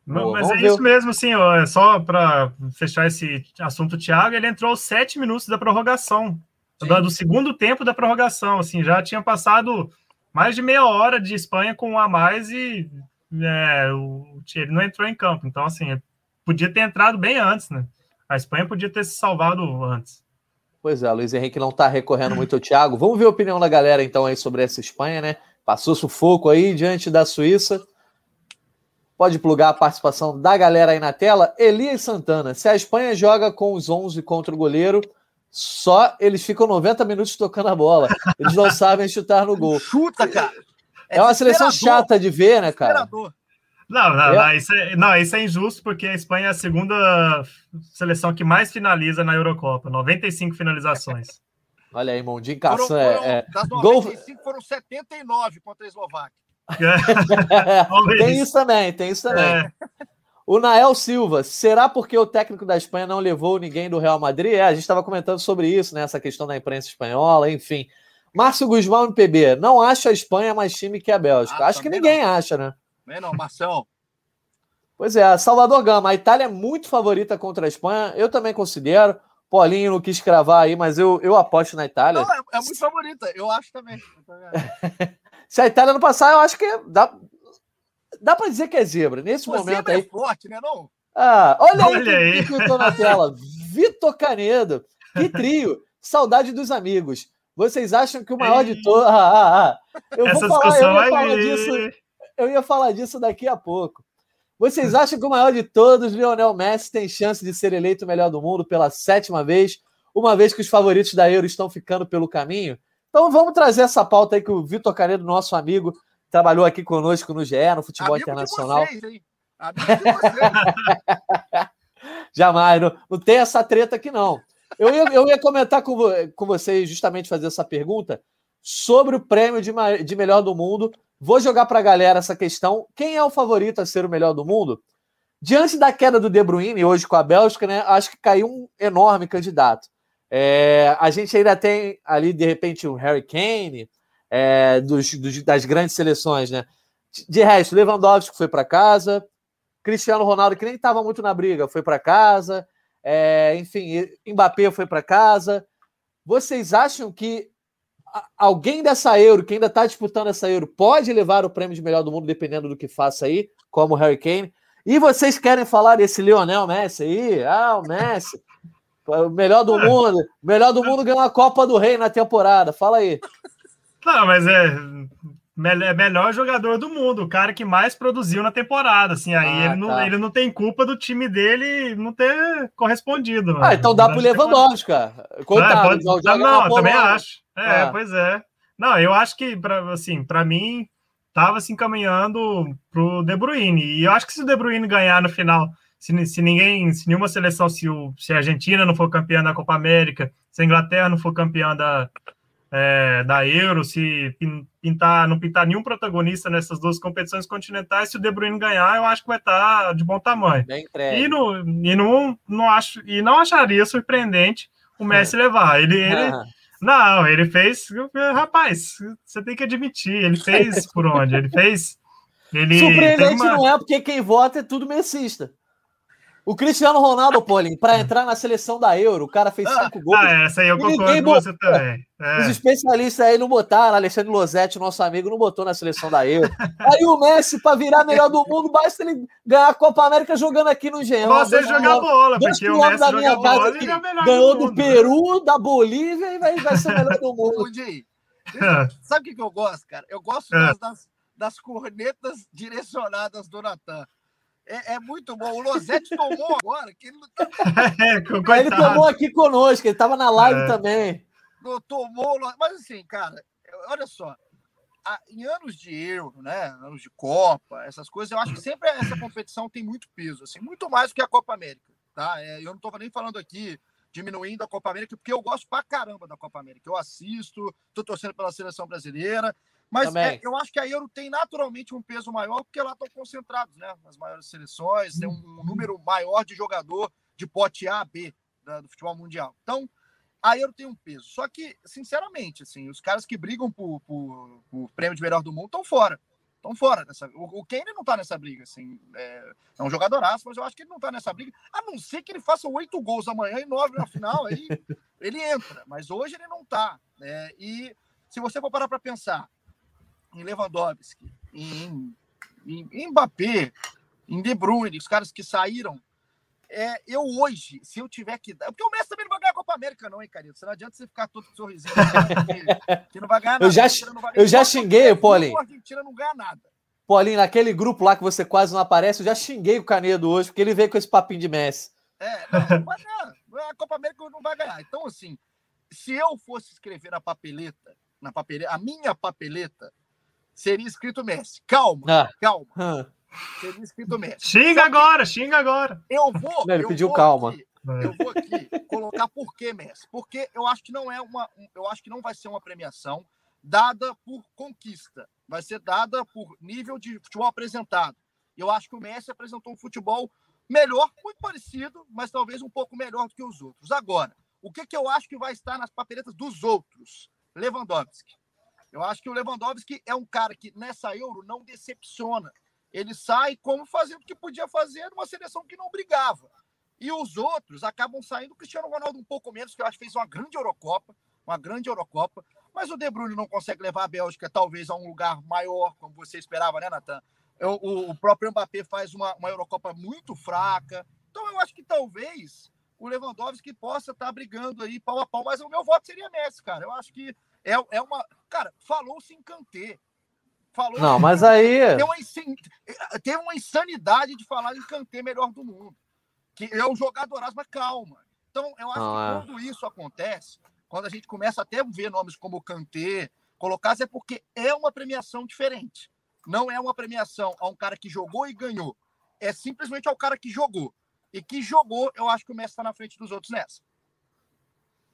Mas, mas é ver. isso mesmo, assim, ó, é só para fechar esse assunto, Thiago, ele entrou sete minutos da prorrogação, do, do, segundo tempo da prorrogação, assim, já tinha passado mais de meia hora de Espanha com um a mais e é, o, ele não entrou em campo. Então, assim, podia ter entrado bem antes, né? A Espanha podia ter se salvado antes. Pois é, Luiz Henrique não está recorrendo muito ao Thiago. Vamos ver a opinião da galera, então, aí sobre essa Espanha, né? Passou sufoco aí diante da Suíça. Pode plugar a participação da galera aí na tela. Elias Santana, se a Espanha joga com os 11 contra o goleiro, só eles ficam 90 minutos tocando a bola. Eles não sabem chutar no gol. Chuta, cara. É, é uma seleção chata de ver, né, cara? Não, não, é. não, isso é, não, isso é injusto porque a Espanha é a segunda seleção que mais finaliza na Eurocopa, 95 finalizações. Olha aí, Mondinho. Foram, foram, é, das 95 gol... foram 79 contra a Eslováquia. tem isso também, tem isso também. É. O Nael Silva, será porque o técnico da Espanha não levou ninguém do Real Madrid? É, a gente estava comentando sobre isso, né? Essa questão da imprensa espanhola, enfim. Márcio Guzmão, MPB, não acha a Espanha mais time que a Bélgica. Ah, Acho que ninguém não. acha, né? Também não, Marcelo. Pois é, Salvador Gama, a Itália é muito favorita contra a Espanha, eu também considero. Paulinho não quis cravar aí, mas eu, eu aposto na Itália. Não, é, é muito favorita, eu acho também. Se a Itália não passar, eu acho que dá, dá para dizer que é zebra. Nesse Pô, momento aí. É forte, né, não? Ah, olha, olha aí, aí. que eu tô na tela. Vitor Canedo. Que trio. Saudade dos amigos. Vocês acham que o maior de todos. Ah, ah, ah. Eu Essa vou falar, eu ia falar disso. Eu ia falar disso daqui a pouco. Vocês acham que o maior de todos, Lionel Messi, tem chance de ser eleito o melhor do mundo pela sétima vez, uma vez que os favoritos da Euro estão ficando pelo caminho? Então vamos trazer essa pauta aí que o Vitor Canedo, nosso amigo, trabalhou aqui conosco no GE, no Futebol amigo Internacional. De vocês, hein? Amigo de vocês. Jamais, não, não tem essa treta aqui, não. Eu ia, eu ia comentar com, com vocês, justamente fazer essa pergunta sobre o prêmio de, de melhor do mundo. Vou jogar para a galera essa questão. Quem é o favorito a ser o melhor do mundo? Diante da queda do De Bruyne, hoje com a Bélgica, né, acho que caiu um enorme candidato. É, a gente ainda tem ali, de repente, o Harry Kane, é, dos, dos, das grandes seleções, né? De resto, Lewandowski foi para casa, Cristiano Ronaldo, que nem estava muito na briga, foi para casa. É, enfim, Mbappé foi para casa. Vocês acham que alguém dessa Euro, que ainda está disputando essa Euro, pode levar o prêmio de melhor do mundo, dependendo do que faça aí, como o Harry Kane? E vocês querem falar desse Lionel Messi aí? Ah, o Messi. O melhor do mundo. Melhor do mundo ganhou a Copa do Rei na temporada. Fala aí. Não, mas é é melhor jogador do mundo, o cara que mais produziu na temporada, assim, aí ah, ele, não, tá. ele não tem culpa do time dele não ter correspondido. Ah, então dá pro Lewandowski, cara. Coitado, é, pode... não, não também acho. É, ah. pois é. Não, eu acho que, pra, assim, para mim, tava se encaminhando pro De Bruyne, e eu acho que se o De Bruyne ganhar no final, se, se ninguém, se nenhuma seleção, se, o, se a Argentina não for campeã da Copa América, se a Inglaterra não for campeã da, é, da Euro, se pintar, não pintar nenhum protagonista nessas duas competições continentais, se o De Bruyne ganhar, eu acho que vai estar tá de bom tamanho. E, no, e não, não acho e não acharia surpreendente o Messi levar. Ele, ele não, ele fez, rapaz, você tem que admitir, ele fez por onde? Ele fez ele Surpreendente uma... não é porque quem vota é tudo messista. O Cristiano Ronaldo, Paulinho, para entrar na seleção da Euro, o cara fez ah, cinco gols. Ah, essa aí eu concordo com você também. É. Os especialistas aí não botaram, Alexandre Losetti, nosso amigo, não botou na seleção da Euro. aí o Messi, para virar melhor do mundo, basta ele ganhar a Copa América jogando aqui no Engenhão. Você jogar bola, porque o Messi da minha casa aqui, é ganhou do, do Peru, da Bolívia e vai, vai ser melhor do mundo. Sabe o que eu gosto, cara? Eu gosto é. das, das cornetas direcionadas do Natan. É, é, muito bom. O Losetti tomou agora. Que ele, não tá... é, ele tomou aqui conosco, ele estava na live é. também. Não tomou, mas assim, cara, olha só. Em anos de euro, né? Anos de Copa, essas coisas, eu acho que sempre essa competição tem muito peso, assim, muito mais do que a Copa América. Tá? É, eu não estou nem falando aqui diminuindo a Copa América, porque eu gosto pra caramba da Copa América. Eu assisto, estou torcendo pela seleção brasileira, mas é, eu acho que a Euro tem naturalmente um peso maior, porque lá estão concentrados, né? As maiores seleções, tem um, um, número maior de jogador de pote A, B da, do futebol mundial. Então, a Euro tem um peso. Só que, sinceramente, assim, os caras que brigam por, por, por prêmio de melhor do mundo estão fora. Estão fora dessa. O, o Kane não está nessa briga, assim. É, é um jogadoraço, mas eu acho que ele não está nessa briga. A não ser que ele faça oito gols amanhã e nove na final, aí ele entra. Mas hoje ele não está. Né? E se você for parar para pensar, em Lewandowski, em, em, em Mbappé, em De Bruyne, os caras que saíram. É, eu hoje, se eu tiver que dar. Porque o Messi também não vai ganhar a Copa América, não, hein, Carito? Não adianta você ficar todo sorrisinho. que, não vai ganhar nada. Eu já, eu já xinguei, Paulinho. A Argentina não ganha nada. Paulinho, naquele grupo lá que você quase não aparece, eu já xinguei o Canedo hoje, porque ele veio com esse papinho de Messi. É, não, não vai ganhar. A Copa América não vai ganhar. Então, assim, se eu fosse escrever na papeleta, na papeleta, a minha papeleta, seria escrito Messi. Calma, ah. calma. Ah. Seria escrito Messi. Xinga agora, xinga agora. Eu vou. Não, ele pediu calma. Aqui, eu vou aqui colocar por que Messi. Porque eu acho que não é uma. Eu acho que não vai ser uma premiação dada por conquista. Vai ser dada por nível de futebol apresentado. Eu acho que o Messi apresentou um futebol melhor, muito parecido, mas talvez um pouco melhor do que os outros. Agora, o que, que eu acho que vai estar nas papeletas dos outros? Lewandowski. Eu acho que o Lewandowski é um cara que nessa Euro não decepciona. Ele sai como fazendo o que podia fazer numa seleção que não brigava. E os outros acabam saindo. O Cristiano Ronaldo um pouco menos, que eu acho que fez uma grande Eurocopa, uma grande Eurocopa. Mas o De Bruyne não consegue levar a Bélgica talvez a um lugar maior, como você esperava, né, Natan? O, o próprio Mbappé faz uma, uma Eurocopa muito fraca. Então eu acho que talvez o Lewandowski possa estar brigando aí pau a pau, mas o meu voto seria Messi, cara. Eu acho que é, é uma. Cara, falou-se em Kanté. Falou não, mas aí. Tem uma, tem uma insanidade de falar em Kanté melhor do mundo. Que é um jogador, mas calma. Então, eu acho não, que é. quando isso acontece, quando a gente começa até a ver nomes como Kanté, colocar é porque é uma premiação diferente. Não é uma premiação a um cara que jogou e ganhou. É simplesmente ao cara que jogou. E que jogou, eu acho que o Messi está na frente dos outros nessa.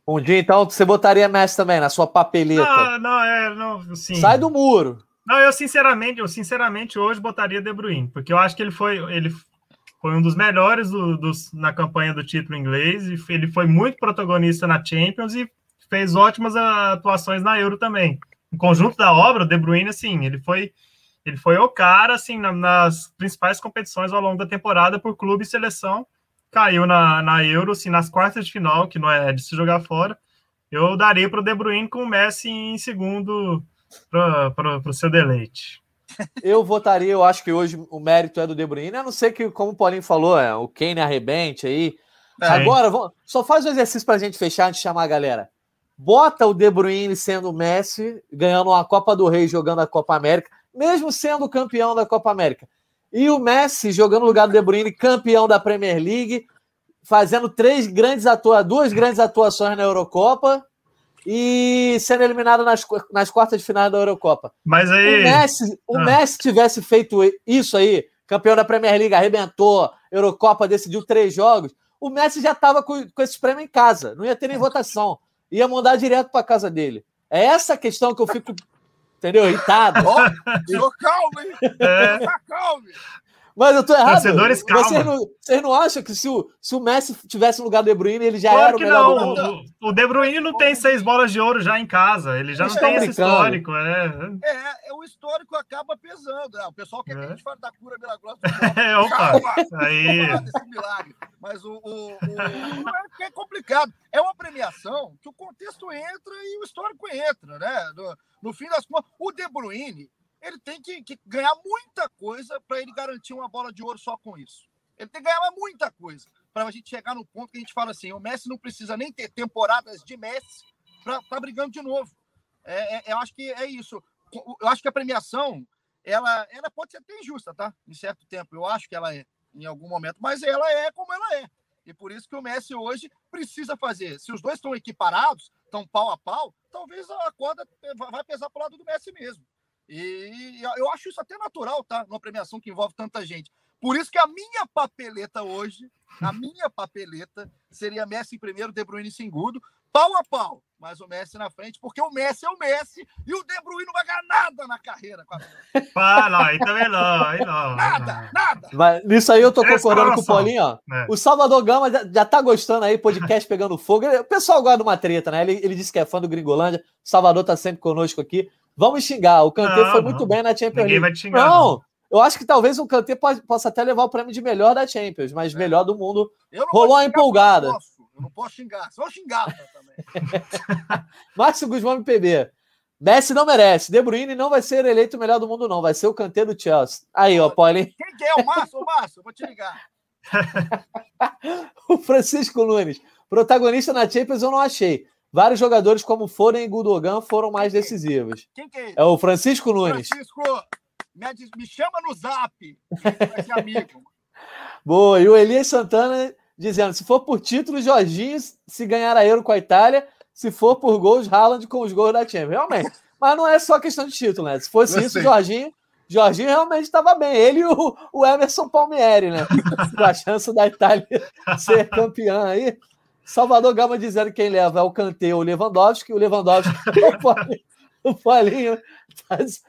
Um dia, então, você botaria Messi também na sua papeleta. Não, não, é, não, sim. Sai do muro. Não, eu sinceramente, eu sinceramente hoje botaria De Bruyne, porque eu acho que ele foi, ele foi um dos melhores do, dos, na campanha do título inglês, e ele foi muito protagonista na Champions e fez ótimas atuações na Euro também. No conjunto da obra, o De Bruyne, assim, ele foi ele foi o cara, assim, nas principais competições ao longo da temporada por clube e seleção, caiu na, na Euro, assim, nas quartas de final, que não é de se jogar fora, eu daria para o De Bruyne com o Messi em segundo para o seu deleite. Eu votaria, eu acho que hoje o mérito é do De Bruyne, a não ser que, como o Paulinho falou, é, o Kane arrebente aí. É. Agora, vamos, só faz um exercício para a gente fechar antes de chamar a galera. Bota o De Bruyne sendo o Messi, ganhando uma Copa do Rei, jogando a Copa América, mesmo sendo campeão da Copa América. E o Messi jogando no lugar do De Bruyne, campeão da Premier League, fazendo três grandes atua duas grandes atuações na Eurocopa e sendo eliminado nas, nas quartas de final da Eurocopa. Mas aí. O Messi, o ah. Messi tivesse feito isso aí, campeão da Premier League, arrebentou, Eurocopa decidiu três jogos, o Messi já estava com, com esse prêmio em casa, não ia ter nem votação, ia mandar direto para casa dele. É essa questão que eu fico entendeu? Irritado. Ó, oh, calma, hein? É. Calma. Mas eu tô errado. Torcedores, calma. Vocês não, vocês não acham que se o, se o Messi tivesse no lugar do De Bruyne, ele já claro era o melhor não. do mundo? O, o De Bruyne não tem seis bolas de ouro já em casa. Ele já Eles não tem esse histórico. É. é, é, o histórico acaba pesando. Né? O pessoal quer é. que a gente fale da cura milagrosa. É, opa. Aí. milagre. Mas o, o, o, é complicado. É uma premiação que o contexto entra e o histórico entra, né? No, no fim das contas, o De Bruyne ele tem que, que ganhar muita coisa para ele garantir uma bola de ouro só com isso. Ele tem que ganhar muita coisa para a gente chegar no ponto que a gente fala assim: o Messi não precisa nem ter temporadas de Messi para estar tá brigando de novo. É, é, eu acho que é isso. Eu acho que a premiação ela, ela pode ser até injusta, tá? Em certo tempo, eu acho que ela é. Em algum momento, mas ela é como ela é. E por isso que o Messi hoje precisa fazer. Se os dois estão equiparados, estão pau a pau, talvez a corda vai pesar para o lado do Messi mesmo. E eu acho isso até natural, tá? Numa premiação que envolve tanta gente. Por isso que a minha papeleta hoje, a minha papeleta, seria Messi em primeiro, De Bruyne em segundo, pau a pau, mas o Messi na frente, porque o Messi é o Messi e o De Bruyne não vai ganhar nada na carreira. Ah, não, aí também não, aí não. Nada, não. nada. Mas nisso aí eu tô concordando com o Paulinho, ó. É. O Salvador Gama já, já tá gostando aí, podcast pegando fogo. O pessoal gosta de uma treta, né? Ele, ele disse que é fã do Gringolândia, o Salvador tá sempre conosco aqui. Vamos xingar. O Kanté foi muito bem na Champions League. Vai te xingar, não, não, eu acho que talvez o Kanté possa até levar o prêmio de melhor da Champions, mas é. melhor do mundo. Rolou a empolgada. Eu não posso xingar, só xingar também. Márcio Guzmão MPB. Messi não merece. De Bruyne não vai ser eleito o melhor do mundo, não. Vai ser o Kanté do Chelsea. Aí, ó, Paulinho. Quem que é o Márcio? O Márcio, vou te ligar. o Francisco Nunes. Protagonista na Champions eu não achei. Vários jogadores como Foden e Gundogan foram mais decisivos. Quem que é? É o Francisco Nunes. Francisco, me, me chama no zap. Vai ser amigo. Boa. E o Elias Santana dizendo: se for por título, Jorginho se ganhar a Euro com a Itália, se for por gols, Haaland com os gols da Champions. Realmente. Mas não é só questão de título, né? Se fosse isso, Jorginho, Jorginho realmente estava bem. Ele e o, o Emerson Palmieri, né? Com a chance da Itália ser campeã aí. Salvador Gama dizendo que quem leva é o Kanté ou o Lewandowski. O Lewandowski, o Paulinho,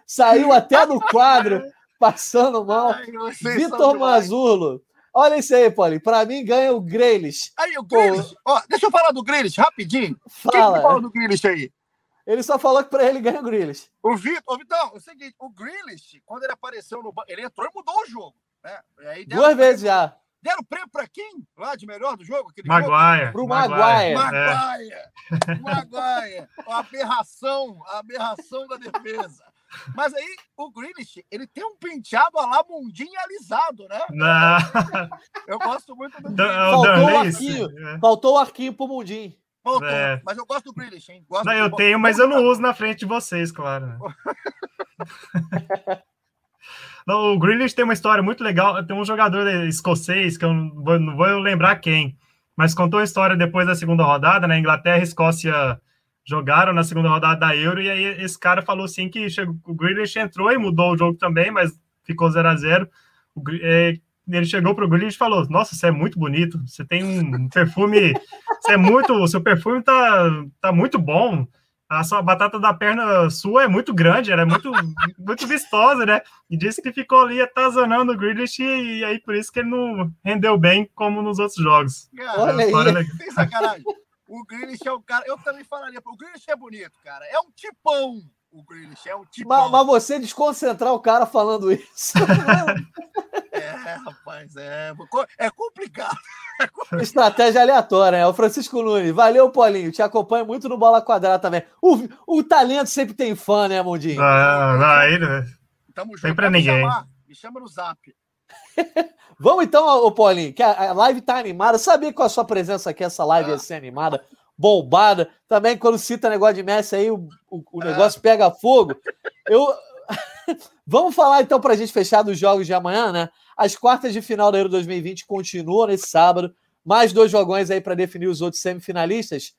saiu até no quadro, passando mal. Vitor Mazulo Olha isso aí, Paulinho. Para mim, ganha o Grealish. Aí, o Grealish. Ó, deixa eu falar do Grealish rapidinho. Fala. Quem que fala do Grealish aí? Ele só falou que para ele ganha o Grealish. O Vitor, Vitão, é o seguinte, o Grealish, quando ele apareceu no banco, ele entrou e mudou o jogo. Né? Aí Duas vezes já. Deram prêmio para quem? Lá de melhor do jogo? Maguire. Para o Maguire. Maguire. É. Maguire. A aberração, a aberração da defesa. Mas aí o Grealish, ele tem um penteado a lá mundinho alisado, né? Não. Eu gosto muito do Grealish. Faltou o arquinho. É. Faltou o arquinho pro mundinho. Faltou, é. mas eu gosto do Grealish, hein? Gosto não, eu tenho, mas eu não uso na frente de vocês, claro. não, o Grealish tem uma história muito legal. Tem um jogador escocês, que eu não vou, não vou lembrar quem, mas contou a história depois da segunda rodada, na né? Inglaterra e Escócia jogaram na segunda rodada da Euro, e aí esse cara falou assim que chegou, o Grealish entrou e mudou o jogo também, mas ficou 0 a 0 é, Ele chegou para o Grealish e falou, nossa, você é muito bonito, você tem um perfume, você é muito, o seu perfume tá, tá muito bom, a sua batata da perna sua é muito grande, ela é muito, muito vistosa, né? E disse que ficou ali atazanando o Grealish e, e, aí por isso que ele não rendeu bem como nos outros jogos. Olha aí, tem sacanagem. O Grealish é o cara. Eu também falaria. O Grealish é bonito, cara. É um tipão. O Grealish é um tipão. Mas, mas você desconcentrar o cara falando isso. é, rapaz, é. É complicado. Estratégia aleatória, né? O Francisco Nunes. Valeu, Paulinho. Te acompanho muito no Bola Quadrada também. O, o talento sempre tem fã, né, Mundinho? Não, não, aí não. Tamo junto. Tem pra ninguém. Me chama no zap. Vamos então, ô Paulinho, que a live tá animada. Sabia que com a sua presença aqui, essa live ia ser animada, bombada. Também, quando cita negócio de Messi aí, o, o, o negócio pega fogo. Eu. Vamos falar então para a gente fechar dos jogos de amanhã, né? As quartas de final da Euro 2020 continuam nesse sábado. Mais dois jogões aí para definir os outros semifinalistas.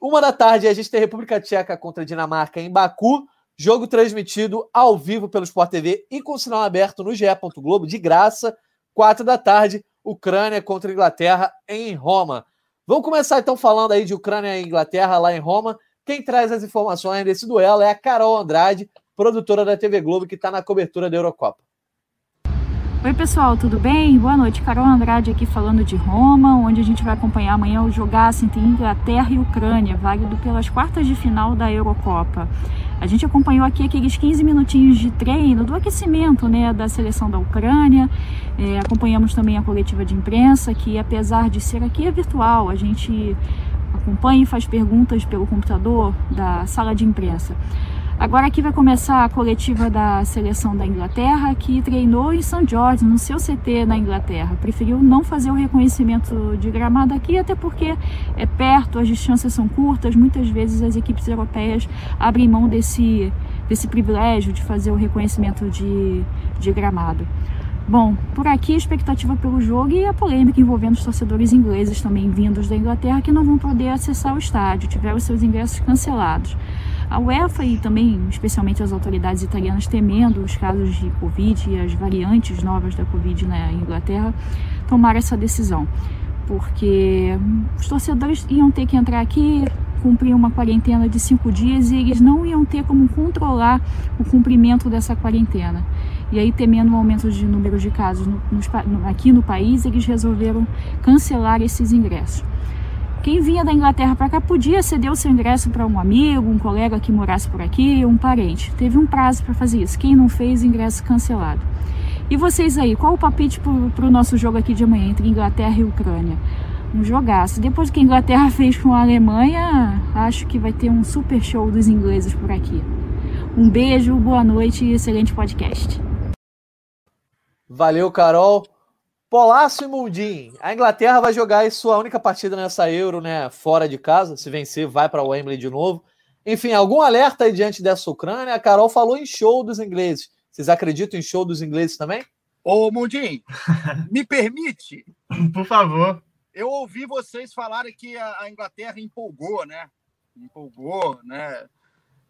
Uma da tarde a gente tem República Tcheca contra Dinamarca em Baku. Jogo transmitido ao vivo pelo Sport TV e com sinal aberto no GE. Globo, de graça, quatro da tarde, Ucrânia contra Inglaterra em Roma. Vamos começar então falando aí de Ucrânia e Inglaterra lá em Roma. Quem traz as informações desse duelo é a Carol Andrade, produtora da TV Globo, que está na cobertura da Eurocopa. Oi, pessoal, tudo bem? Boa noite. Carol Andrade aqui falando de Roma, onde a gente vai acompanhar amanhã o jogaço entre Inglaterra e Ucrânia, válido pelas quartas de final da Eurocopa. A gente acompanhou aqui aqueles 15 minutinhos de treino do aquecimento né, da seleção da Ucrânia. É, acompanhamos também a coletiva de imprensa, que apesar de ser aqui é virtual, a gente acompanha e faz perguntas pelo computador da sala de imprensa. Agora aqui vai começar a coletiva da seleção da Inglaterra, que treinou em St. George, no seu CT na Inglaterra. Preferiu não fazer o reconhecimento de gramado aqui, até porque é perto, as distâncias são curtas, muitas vezes as equipes europeias abrem mão desse, desse privilégio de fazer o reconhecimento de, de gramado. Bom, por aqui a expectativa pelo jogo e a polêmica envolvendo os torcedores ingleses também vindos da Inglaterra que não vão poder acessar o estádio, tiveram seus ingressos cancelados. A UEFA e também, especialmente as autoridades italianas, temendo os casos de Covid e as variantes novas da Covid na Inglaterra, tomaram essa decisão. Porque os torcedores iam ter que entrar aqui, cumprir uma quarentena de cinco dias e eles não iam ter como controlar o cumprimento dessa quarentena. E aí, temendo o aumento de número de casos no, no, aqui no país, eles resolveram cancelar esses ingressos. Quem vinha da Inglaterra para cá podia ceder o seu ingresso para um amigo, um colega que morasse por aqui, um parente. Teve um prazo para fazer isso. Quem não fez, ingresso cancelado. E vocês aí, qual o palpite para o nosso jogo aqui de amanhã entre Inglaterra e Ucrânia? Um jogaço. Depois que a Inglaterra fez com a Alemanha, acho que vai ter um super show dos ingleses por aqui. Um beijo, boa noite e excelente podcast. Valeu, Carol. Polaço e Mundim. A Inglaterra vai jogar sua única partida nessa Euro, né? Fora de casa. Se vencer, vai para o Wembley de novo. Enfim, algum alerta aí diante dessa Ucrânia? A Carol falou em show dos ingleses. Vocês acreditam em show dos ingleses também? Ô, Mundim, me permite? Por favor. Eu ouvi vocês falarem que a Inglaterra empolgou, né? Empolgou, né?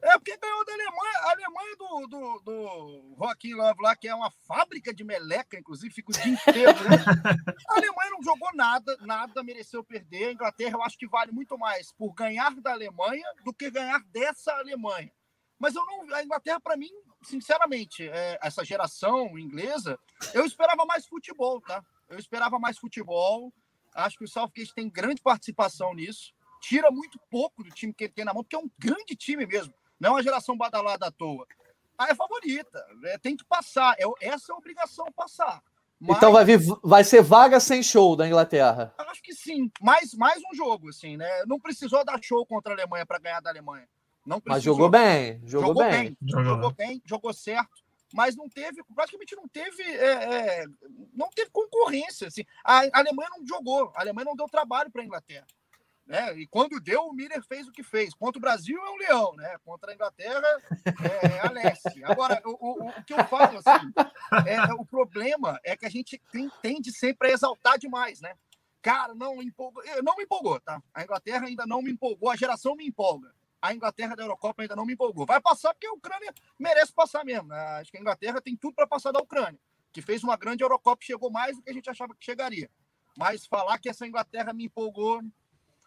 É porque ganhou da Alemanha, a Alemanha do, do, do Joaquim Love lá, que é uma fábrica de meleca, inclusive, fica o dia inteiro, né? A Alemanha não jogou nada, nada mereceu perder. A Inglaterra eu acho que vale muito mais por ganhar da Alemanha do que ganhar dessa Alemanha. Mas eu não. A Inglaterra, para mim, sinceramente, é, essa geração inglesa, eu esperava mais futebol, tá? Eu esperava mais futebol. Acho que o Southgate tem grande participação nisso. Tira muito pouco do time que ele tem na mão, porque é um grande time mesmo. Não é uma geração badalada à toa. Ah, é favorita. É, tem que passar. É, essa é a obrigação passar. Mas... Então vai, vir, vai ser vaga sem show da Inglaterra. Acho que sim. Mais, mais um jogo, assim, né? Não precisou dar show contra a Alemanha para ganhar da Alemanha. Não precisou. Mas jogou bem. Jogou, jogou bem. bem. Jogou. bem, jogou certo. Mas não teve, praticamente não teve, é, é, não teve concorrência. Assim. A Alemanha não jogou, a Alemanha não deu trabalho para a Inglaterra. Né? E quando deu, o Miller fez o que fez. Contra o Brasil é um leão, né? Contra a Inglaterra é, é a Leste. Agora, o, o, o, que eu falo, assim, é, é, o problema é que a gente tem, tende sempre a exaltar demais, né? Cara, não empolgou. Não me empolgou, tá? A Inglaterra ainda não me empolgou, a geração me empolga. A Inglaterra da Eurocopa ainda não me empolgou. Vai passar porque a Ucrânia merece passar mesmo. Né? Acho que a Inglaterra tem tudo para passar da Ucrânia, que fez uma grande Eurocopa chegou mais do que a gente achava que chegaria. Mas falar que essa Inglaterra me empolgou,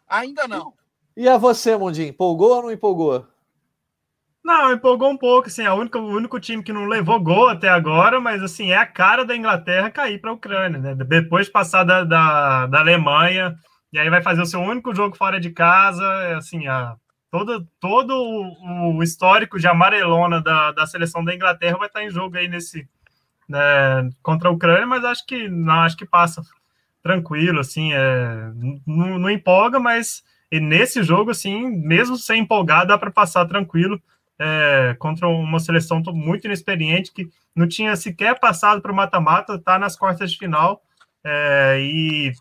Ainda não. E a você, Mundinho? Empolgou ou não empolgou? Não, empolgou um pouco, assim, é o único, o único time que não levou gol até agora, mas assim, é a cara da Inglaterra cair para a Ucrânia, né? Depois de passar da, da, da, Alemanha, e aí vai fazer o seu único jogo fora de casa, é, assim, a, todo, todo o, o histórico de amarelona da, da seleção da Inglaterra vai estar em jogo aí nesse né, contra a Ucrânia, mas acho que não, acho que passa tranquilo, assim, é, não, não empolga, mas nesse jogo, assim, mesmo sem empolgar, dá para passar tranquilo é, contra uma seleção muito inexperiente que não tinha sequer passado para o mata-mata, está nas quartas de final é, e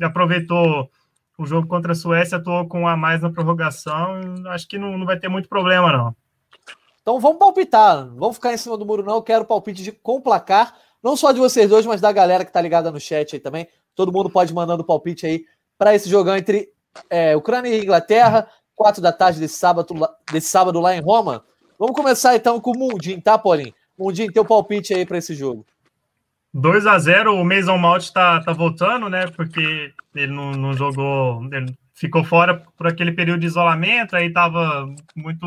aproveitou o jogo contra a Suécia, atuou com a mais na prorrogação, acho que não, não vai ter muito problema, não. Então vamos palpitar, vamos ficar em cima do muro, não. Quero palpite de, com placar, não só de vocês dois, mas da galera que está ligada no chat aí também. Todo mundo pode mandando palpite aí para esse jogão entre é, Ucrânia e Inglaterra, quatro da tarde desse sábado, desse sábado lá em Roma. Vamos começar então com o Mundinho, tá, Paulinho? Mundinho, teu palpite aí para esse jogo. 2 a 0 o Mason Mount está tá voltando, né? Porque ele não, não, jogou, ele ficou fora por aquele período de isolamento, aí tava muito,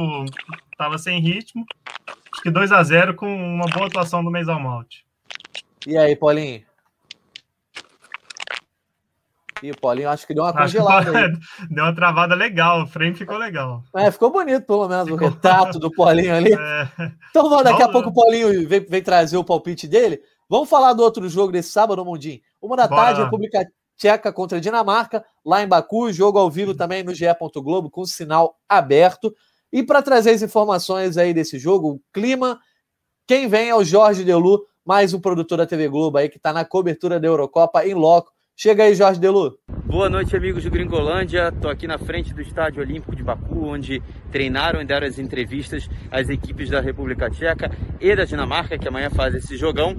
tava sem ritmo. Acho que 2 a 0 com uma boa atuação do Mason Mount. E aí, Paulinho? E o Paulinho acho que deu uma congelada. Deu uma travada legal, o frame ficou legal. É, ficou bonito, pelo menos, ficou... o retrato do Paulinho ali. É... Então, daqui a pouco o Paulinho vem, vem, trazer o palpite dele. Vamos falar do outro jogo desse sábado, Mundinho. Uma da Bora. tarde, República Tcheca contra a Dinamarca, lá em Baku, jogo ao vivo também no GE. Globo, com sinal aberto. E para trazer as informações aí desse jogo, o clima, quem vem é o Jorge Delu, mais um produtor da TV Globo aí, que está na cobertura da Eurocopa em loco Chega aí, Jorge Delu. Boa noite, amigos do Gringolândia. Estou aqui na frente do Estádio Olímpico de Baku, onde treinaram e deram as entrevistas as equipes da República Tcheca e da Dinamarca, que amanhã fazem esse jogão.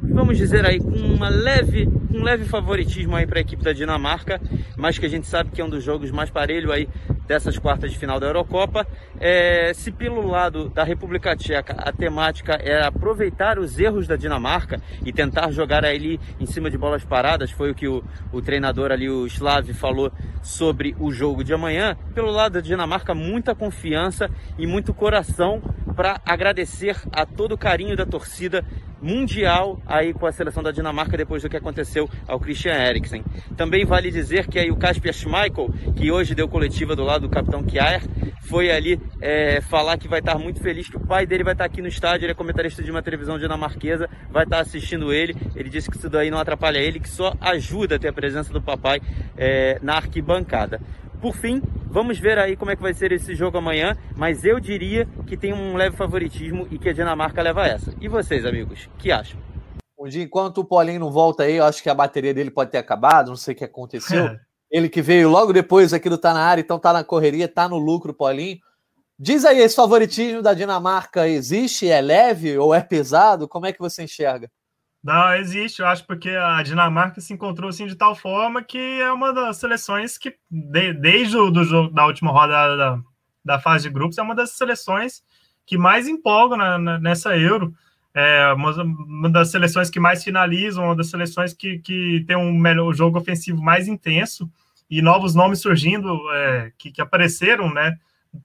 vamos dizer aí, com uma leve, um leve favoritismo aí para a equipe da Dinamarca, mas que a gente sabe que é um dos jogos mais parelho aí dessas quartas de final da Eurocopa. É, se pelo lado da República Tcheca a temática é aproveitar os erros da Dinamarca e tentar jogar ali em cima de bolas paradas, foi o que o, o treinador ali, o Slav, falou sobre o jogo de amanhã. Pelo lado da Dinamarca, muita confiança e muito coração para agradecer a todo o carinho da torcida mundial aí com a seleção da Dinamarca depois do que aconteceu ao Christian Eriksen. Também vale dizer que aí o Kasper Schmeichel, que hoje deu coletiva do lado do capitão Kjaer, foi ali é, falar que vai estar muito feliz que o pai dele vai estar aqui no estádio, ele é comentarista de uma televisão dinamarquesa, vai estar assistindo ele. Ele disse que isso daí não atrapalha ele, que só ajuda a ter a presença do papai é, na arquibancada. Por fim, vamos ver aí como é que vai ser esse jogo amanhã, mas eu diria que tem um leve favoritismo e que a Dinamarca leva essa. E vocês, amigos, que acham? Enquanto o Paulinho não volta aí, eu acho que a bateria dele pode ter acabado, não sei o que aconteceu. Ele que veio logo depois aqui do Tá na área, então tá na correria, tá no lucro, Paulinho. Diz aí, esse favoritismo da Dinamarca existe? É leve ou é pesado? Como é que você enxerga? Não, existe, eu acho, porque a Dinamarca se encontrou assim de tal forma que é uma das seleções que, de, desde o do jogo, da última rodada da, da fase de grupos, é uma das seleções que mais empolgam na, na, nessa Euro. É uma, das seleções que mais finalizam, uma das seleções que, que tem um melhor jogo ofensivo mais intenso e novos nomes surgindo é, que, que apareceram, né?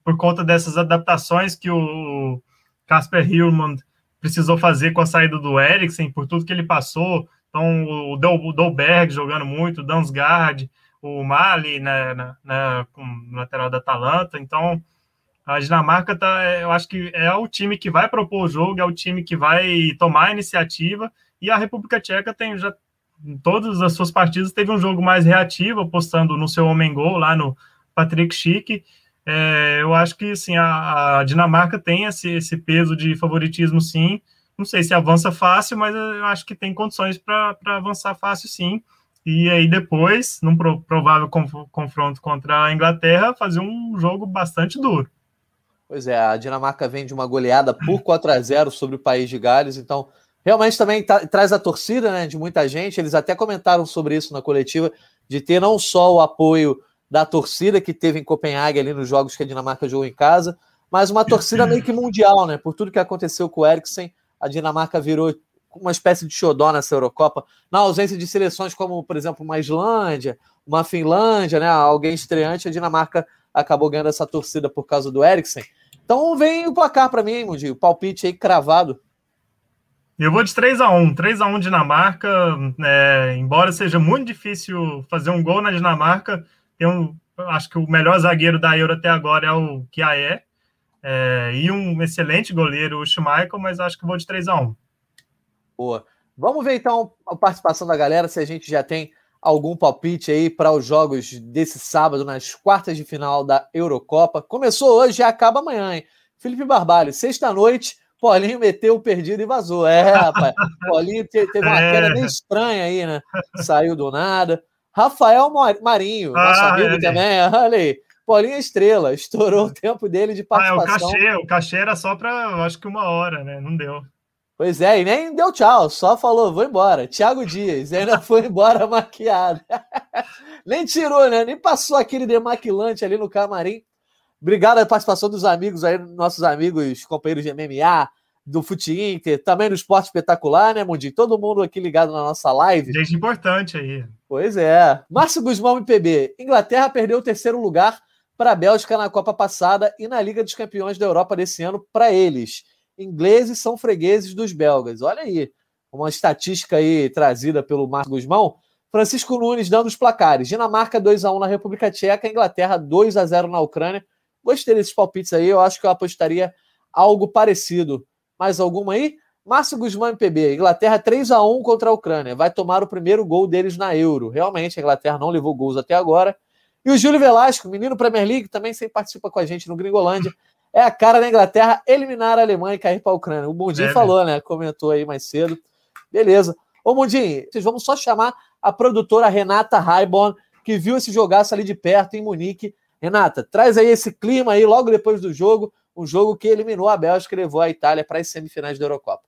Por conta dessas adaptações que o Casper Hillman precisou fazer com a saída do Eriksen, por tudo que ele passou. Então, o, o Dolberg jogando muito, o Dansgaard, o Mali né, na, na, no lateral da Atalanta. Então, a Dinamarca tá, é, eu acho que é o time que vai propor o jogo, é o time que vai tomar a iniciativa. E a República Tcheca tem já em todas as suas partidas teve um jogo mais reativo, apostando no seu homem gol lá no Patrick Schick. É, eu acho que sim, a, a, Dinamarca tem esse, esse peso de favoritismo, sim. Não sei se avança fácil, mas eu acho que tem condições para avançar fácil, sim. E aí depois, num provável confronto contra a Inglaterra, fazer um jogo bastante duro. Pois é, a Dinamarca vem de uma goleada por 4 a 0 sobre o país de Gales, então realmente também tá, traz a torcida né, de muita gente. Eles até comentaram sobre isso na coletiva, de ter não só o apoio da torcida que teve em Copenhague ali nos jogos que a Dinamarca jogou em casa, mas uma torcida meio que mundial, né? Por tudo que aconteceu com o Eriksen, a Dinamarca virou uma espécie de xodó nessa Eurocopa, na ausência de seleções como, por exemplo, uma Islândia, uma Finlândia, né? Alguém estreante, a Dinamarca acabou ganhando essa torcida por causa do Eriksen. Então vem o placar para mim, Mundi, o palpite aí cravado. Eu vou de 3 a 1 3 a 1 Dinamarca. É, embora seja muito difícil fazer um gol na Dinamarca, tem um, acho que o melhor zagueiro da Euro até agora é o Kiaé, é, e um excelente goleiro, o Schmeichel, mas acho que vou de 3 a 1 Boa. Vamos ver então a participação da galera, se a gente já tem algum palpite aí para os jogos desse sábado, nas quartas de final da Eurocopa. Começou hoje e acaba amanhã, hein? Felipe Barbalho, sexta-noite, Paulinho meteu o perdido e vazou. É, rapaz, Paulinho teve uma é. queda bem estranha aí, né? Saiu do nada. Rafael Marinho, nosso ah, amigo é. também, olha aí. Paulinho Estrela, estourou o tempo dele de participação. Ah, o cachê, o cachê era só para, acho que uma hora, né? Não deu. Pois é, e nem deu tchau, só falou, vou embora. Thiago Dias, ainda foi embora maquiado. nem tirou, né? Nem passou aquele demaquilante ali no camarim. Obrigado a participação dos amigos aí, nossos amigos, companheiros de MMA, do Fute Inter, também no Esporte Espetacular, né, Mundi? Todo mundo aqui ligado na nossa live. Gente importante aí. Pois é. Márcio Guzmão, MPB. Inglaterra perdeu o terceiro lugar para a Bélgica na Copa passada e na Liga dos Campeões da Europa desse ano para eles. Ingleses são fregueses dos belgas. Olha aí, uma estatística aí trazida pelo Márcio Guzmão. Francisco Nunes dando os placares. Dinamarca 2 a 1 na República Tcheca, Inglaterra 2 a 0 na Ucrânia. Gostei desses palpites aí, eu acho que eu apostaria algo parecido. Mais alguma aí? Márcio Guzmão MPB, Inglaterra 3 a 1 contra a Ucrânia. Vai tomar o primeiro gol deles na Euro. Realmente, a Inglaterra não levou gols até agora. E o Júlio Velasco, menino Premier League, também sempre participa com a gente no Gringolândia. É a cara da Inglaterra eliminar a Alemanha e cair para a Ucrânia. O Mundinho é, falou, né? Comentou aí mais cedo. Beleza. Ô, Mundinho, vocês vamos só chamar a produtora Renata Raiborn, que viu esse jogaço ali de perto em Munique. Renata, traz aí esse clima aí logo depois do jogo um jogo que eliminou a Bélgica e levou a Itália para as semifinais da Eurocopa.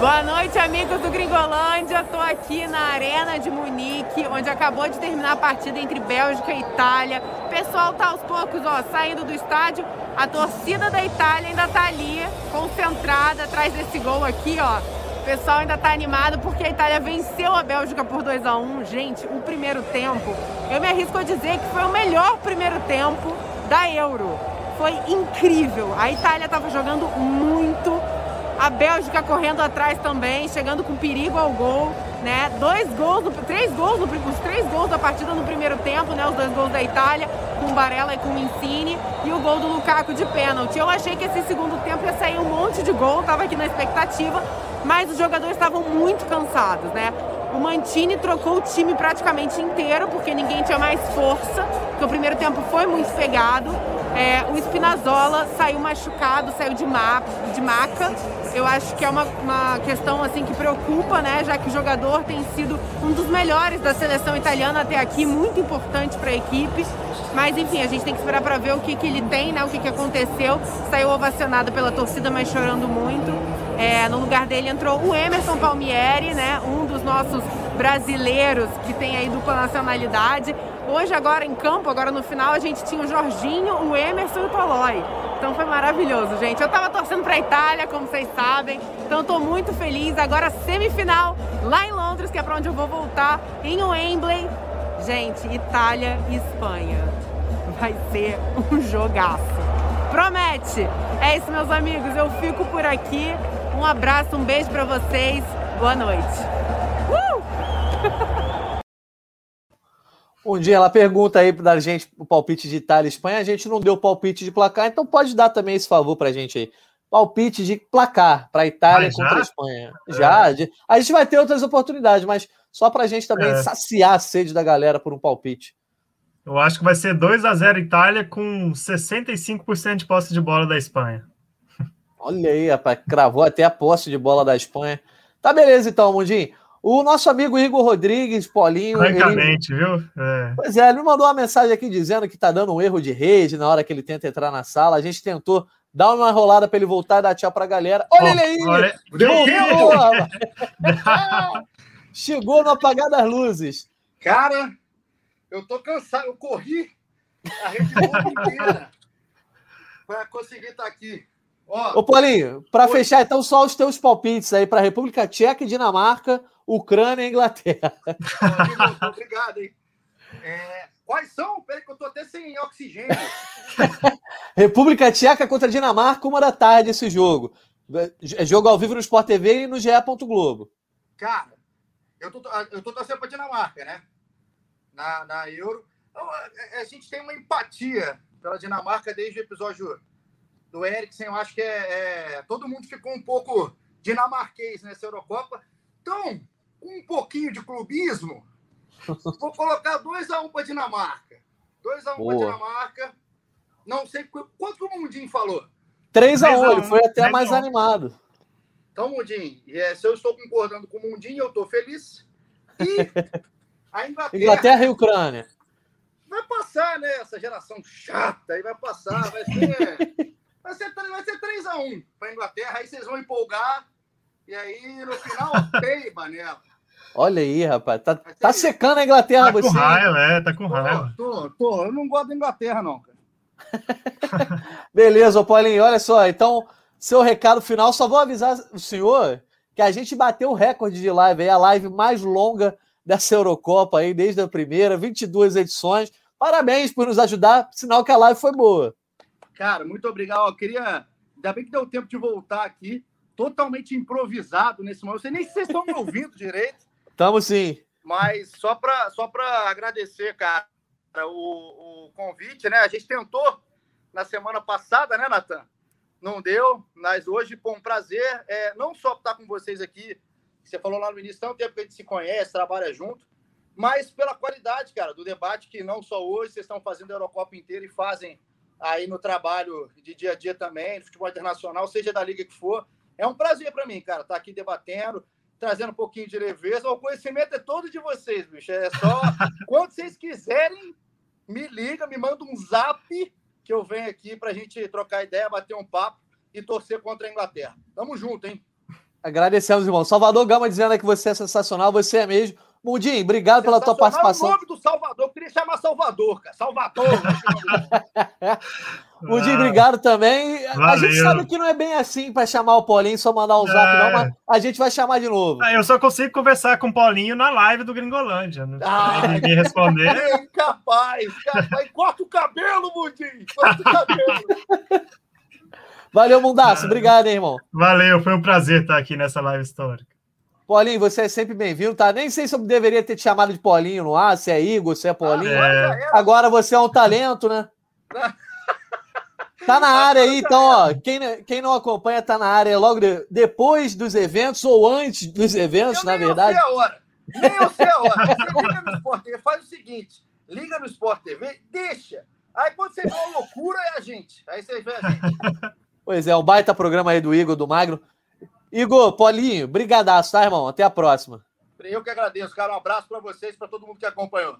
Boa noite, amigos do Gringolândia. Estou aqui na Arena de Munique, onde acabou de terminar a partida entre Bélgica e Itália. O pessoal tá aos poucos, ó, saindo do estádio. A torcida da Itália ainda tá ali, concentrada atrás desse gol aqui, ó. O pessoal ainda tá animado porque a Itália venceu a Bélgica por 2 a 1. Gente, o primeiro tempo, eu me arrisco a dizer que foi o melhor primeiro tempo da Euro. Foi incrível. A Itália estava jogando muito a Bélgica correndo atrás também, chegando com perigo ao gol, né? Dois gols, três gols, no, os três gols da partida no primeiro tempo, né? Os dois gols da Itália, com Barella e com Insigne, e o gol do Lukaku de pênalti. Eu achei que esse segundo tempo ia sair um monte de gol, tava aqui na expectativa, mas os jogadores estavam muito cansados, né? O Mantini trocou o time praticamente inteiro, porque ninguém tinha mais força, porque o primeiro tempo foi muito pegado. É, o Spinazzola saiu machucado, saiu de, ma de maca. Eu acho que é uma, uma questão assim que preocupa, né? Já que o jogador tem sido um dos melhores da seleção italiana até aqui, muito importante para a equipe. Mas enfim, a gente tem que esperar para ver o que, que ele tem, né? O que, que aconteceu. Saiu ovacionado pela torcida, mas chorando muito. É, no lugar dele entrou o Emerson Palmieri, né? Um dos nossos brasileiros que tem aí dupla nacionalidade. Hoje, agora em campo, agora no final, a gente tinha o Jorginho, o Emerson e o Tolói. Então foi maravilhoso, gente. Eu tava torcendo pra Itália, como vocês sabem. Então tô muito feliz. Agora semifinal lá em Londres, que é pra onde eu vou voltar, em Wembley. Gente, Itália e Espanha. Vai ser um jogaço. Promete! É isso, meus amigos. Eu fico por aqui. Um abraço, um beijo para vocês. Boa noite. Uh! Um dia ela pergunta aí da gente o palpite de Itália e Espanha, a gente não deu palpite de placar, então pode dar também esse favor pra gente aí. Palpite de placar para Itália ah, contra a Espanha. É. Já. A gente vai ter outras oportunidades, mas só pra gente também é. saciar a sede da galera por um palpite. Eu acho que vai ser 2 a 0 Itália com 65% de posse de bola da Espanha. Olha aí, rapaz, cravou até a posse de bola da Espanha. Tá beleza então, Mundinho. O nosso amigo Igor Rodrigues, Paulinho. Francamente, ele... viu? É. Pois é, ele me mandou uma mensagem aqui dizendo que tá dando um erro de rede na hora que ele tenta entrar na sala. A gente tentou dar uma enrolada para ele voltar e dar tchau pra galera. Olha oh, ele aí! Olha... Voltou, Chegou no apagar das luzes. Cara, eu tô cansado. Eu corri a rede inteira para conseguir estar tá aqui. Ó, Ô, Paulinho, para fechar, então, só os teus palpites aí para República Tcheca e Dinamarca, Ucrânia e Inglaterra. Obrigado, hein? É, quais são? Peraí, que eu tô até sem oxigênio. República Tcheca contra Dinamarca, uma da tarde esse jogo. É jogo ao vivo no Sport TV e no GE. Globo. Cara, eu tô, eu tô torcendo pra Dinamarca, né? Na, na Euro. Então, a, a gente tem uma empatia pela Dinamarca desde o episódio do Eriksen, eu acho que é, é, todo mundo ficou um pouco dinamarquês nessa Eurocopa. Então, com um pouquinho de clubismo, vou colocar 2x1 um para Dinamarca. 2x1 um para Dinamarca. Não sei quanto o Mundinho falou. 3x1, ele foi até mais animado. Então, Mundinho, é, se eu estou concordando com o Mundinho, eu estou feliz. E a Inglaterra. Inglaterra e Ucrânia. Vai passar, né? Essa geração chata aí vai passar. Vai ser. Vai ser, vai ser 3x1 para a Inglaterra, aí vocês vão empolgar, e aí no final, peiba nela. Olha aí, rapaz. Tá, tá secando a Inglaterra tá você. Com raiva, é, tá com raiva. Tô, tô, Eu não gosto da Inglaterra, não, cara. Beleza, Paulinho. Olha só, então, seu recado final, só vou avisar o senhor que a gente bateu o recorde de live aí, a live mais longa dessa Eurocopa aí, desde a primeira, 22 edições. Parabéns por nos ajudar, sinal que a live foi boa. Cara, muito obrigado. Eu queria. Ainda bem que deu tempo de voltar aqui, totalmente improvisado nesse momento. Eu sei nem se vocês estão me ouvindo direito. Estamos sim. Mas só para só agradecer, cara, o, o convite, né? A gente tentou na semana passada, né, Natan? Não deu, mas hoje, pô, um prazer. É, não só estar com vocês aqui, você falou lá no início, tanto tempo que a gente se conhece, trabalha junto, mas pela qualidade, cara, do debate que não só hoje vocês estão fazendo a Eurocopa inteira e fazem aí no trabalho de dia a dia também, futebol internacional, seja da liga que for. É um prazer para mim, cara, estar aqui debatendo, trazendo um pouquinho de leveza. O conhecimento é todo de vocês, bicho. É só quando vocês quiserem, me liga, me manda um zap que eu venho aqui para a gente trocar ideia, bater um papo e torcer contra a Inglaterra. Tamo junto, hein? Agradecemos, irmão. Salvador Gama dizendo que você é sensacional, você é mesmo. Mundinho, obrigado pela tua participação. o nome do Salvador, eu queria chamar Salvador, cara. Salvador. Mundinho, obrigado também. Valeu. A gente sabe que não é bem assim para chamar o Paulinho, só mandar um zap, é. não, mas a gente vai chamar de novo. Ah, eu só consigo conversar com o Paulinho na live do Gringolândia. Não ah, ninguém responder. É capaz, capaz. Corta o cabelo, Mundinho. Corta o cabelo. Valeu, Mundaço. Obrigado, hein, irmão. Valeu, foi um prazer estar aqui nessa live histórica. Paulinho, você é sempre bem-vindo, tá? Nem sei se eu deveria ter te chamado de Paulinho no ar, se é Igor, se é Paulinho. Ah, é. Agora você é um talento, né? Tá na área aí, então, ó. Quem, quem não acompanha tá na área logo de, depois dos eventos ou antes dos eventos, eu na verdade. Eu sei a hora. Nem eu sei a hora. Você liga no Sport TV, faz o seguinte: liga no Sport TV, deixa. Aí quando você vê uma loucura, é a gente. Aí você vê a gente. Pois é, um baita programa aí do Igor, do Magro. Igor, Paulinho, brigadaço, tá, irmão? Até a próxima. Eu que agradeço, cara. Um abraço para vocês, para todo mundo que acompanhou.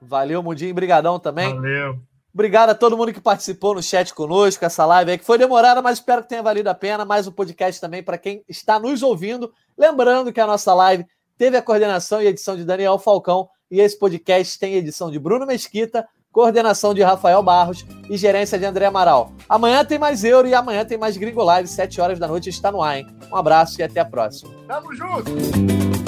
Valeu, Mundinho. Brigadão também. Valeu. Obrigado a todo mundo que participou no chat conosco, essa live aí, que foi demorada, mas espero que tenha valido a pena. Mais um podcast também para quem está nos ouvindo. Lembrando que a nossa live teve a coordenação e edição de Daniel Falcão e esse podcast tem edição de Bruno Mesquita, coordenação de Rafael Barros e gerência de André Amaral. Amanhã tem mais Euro e amanhã tem mais Gringo Live, 7 horas da noite, está no ar, hein? Um abraço e até a próxima. Tamo junto!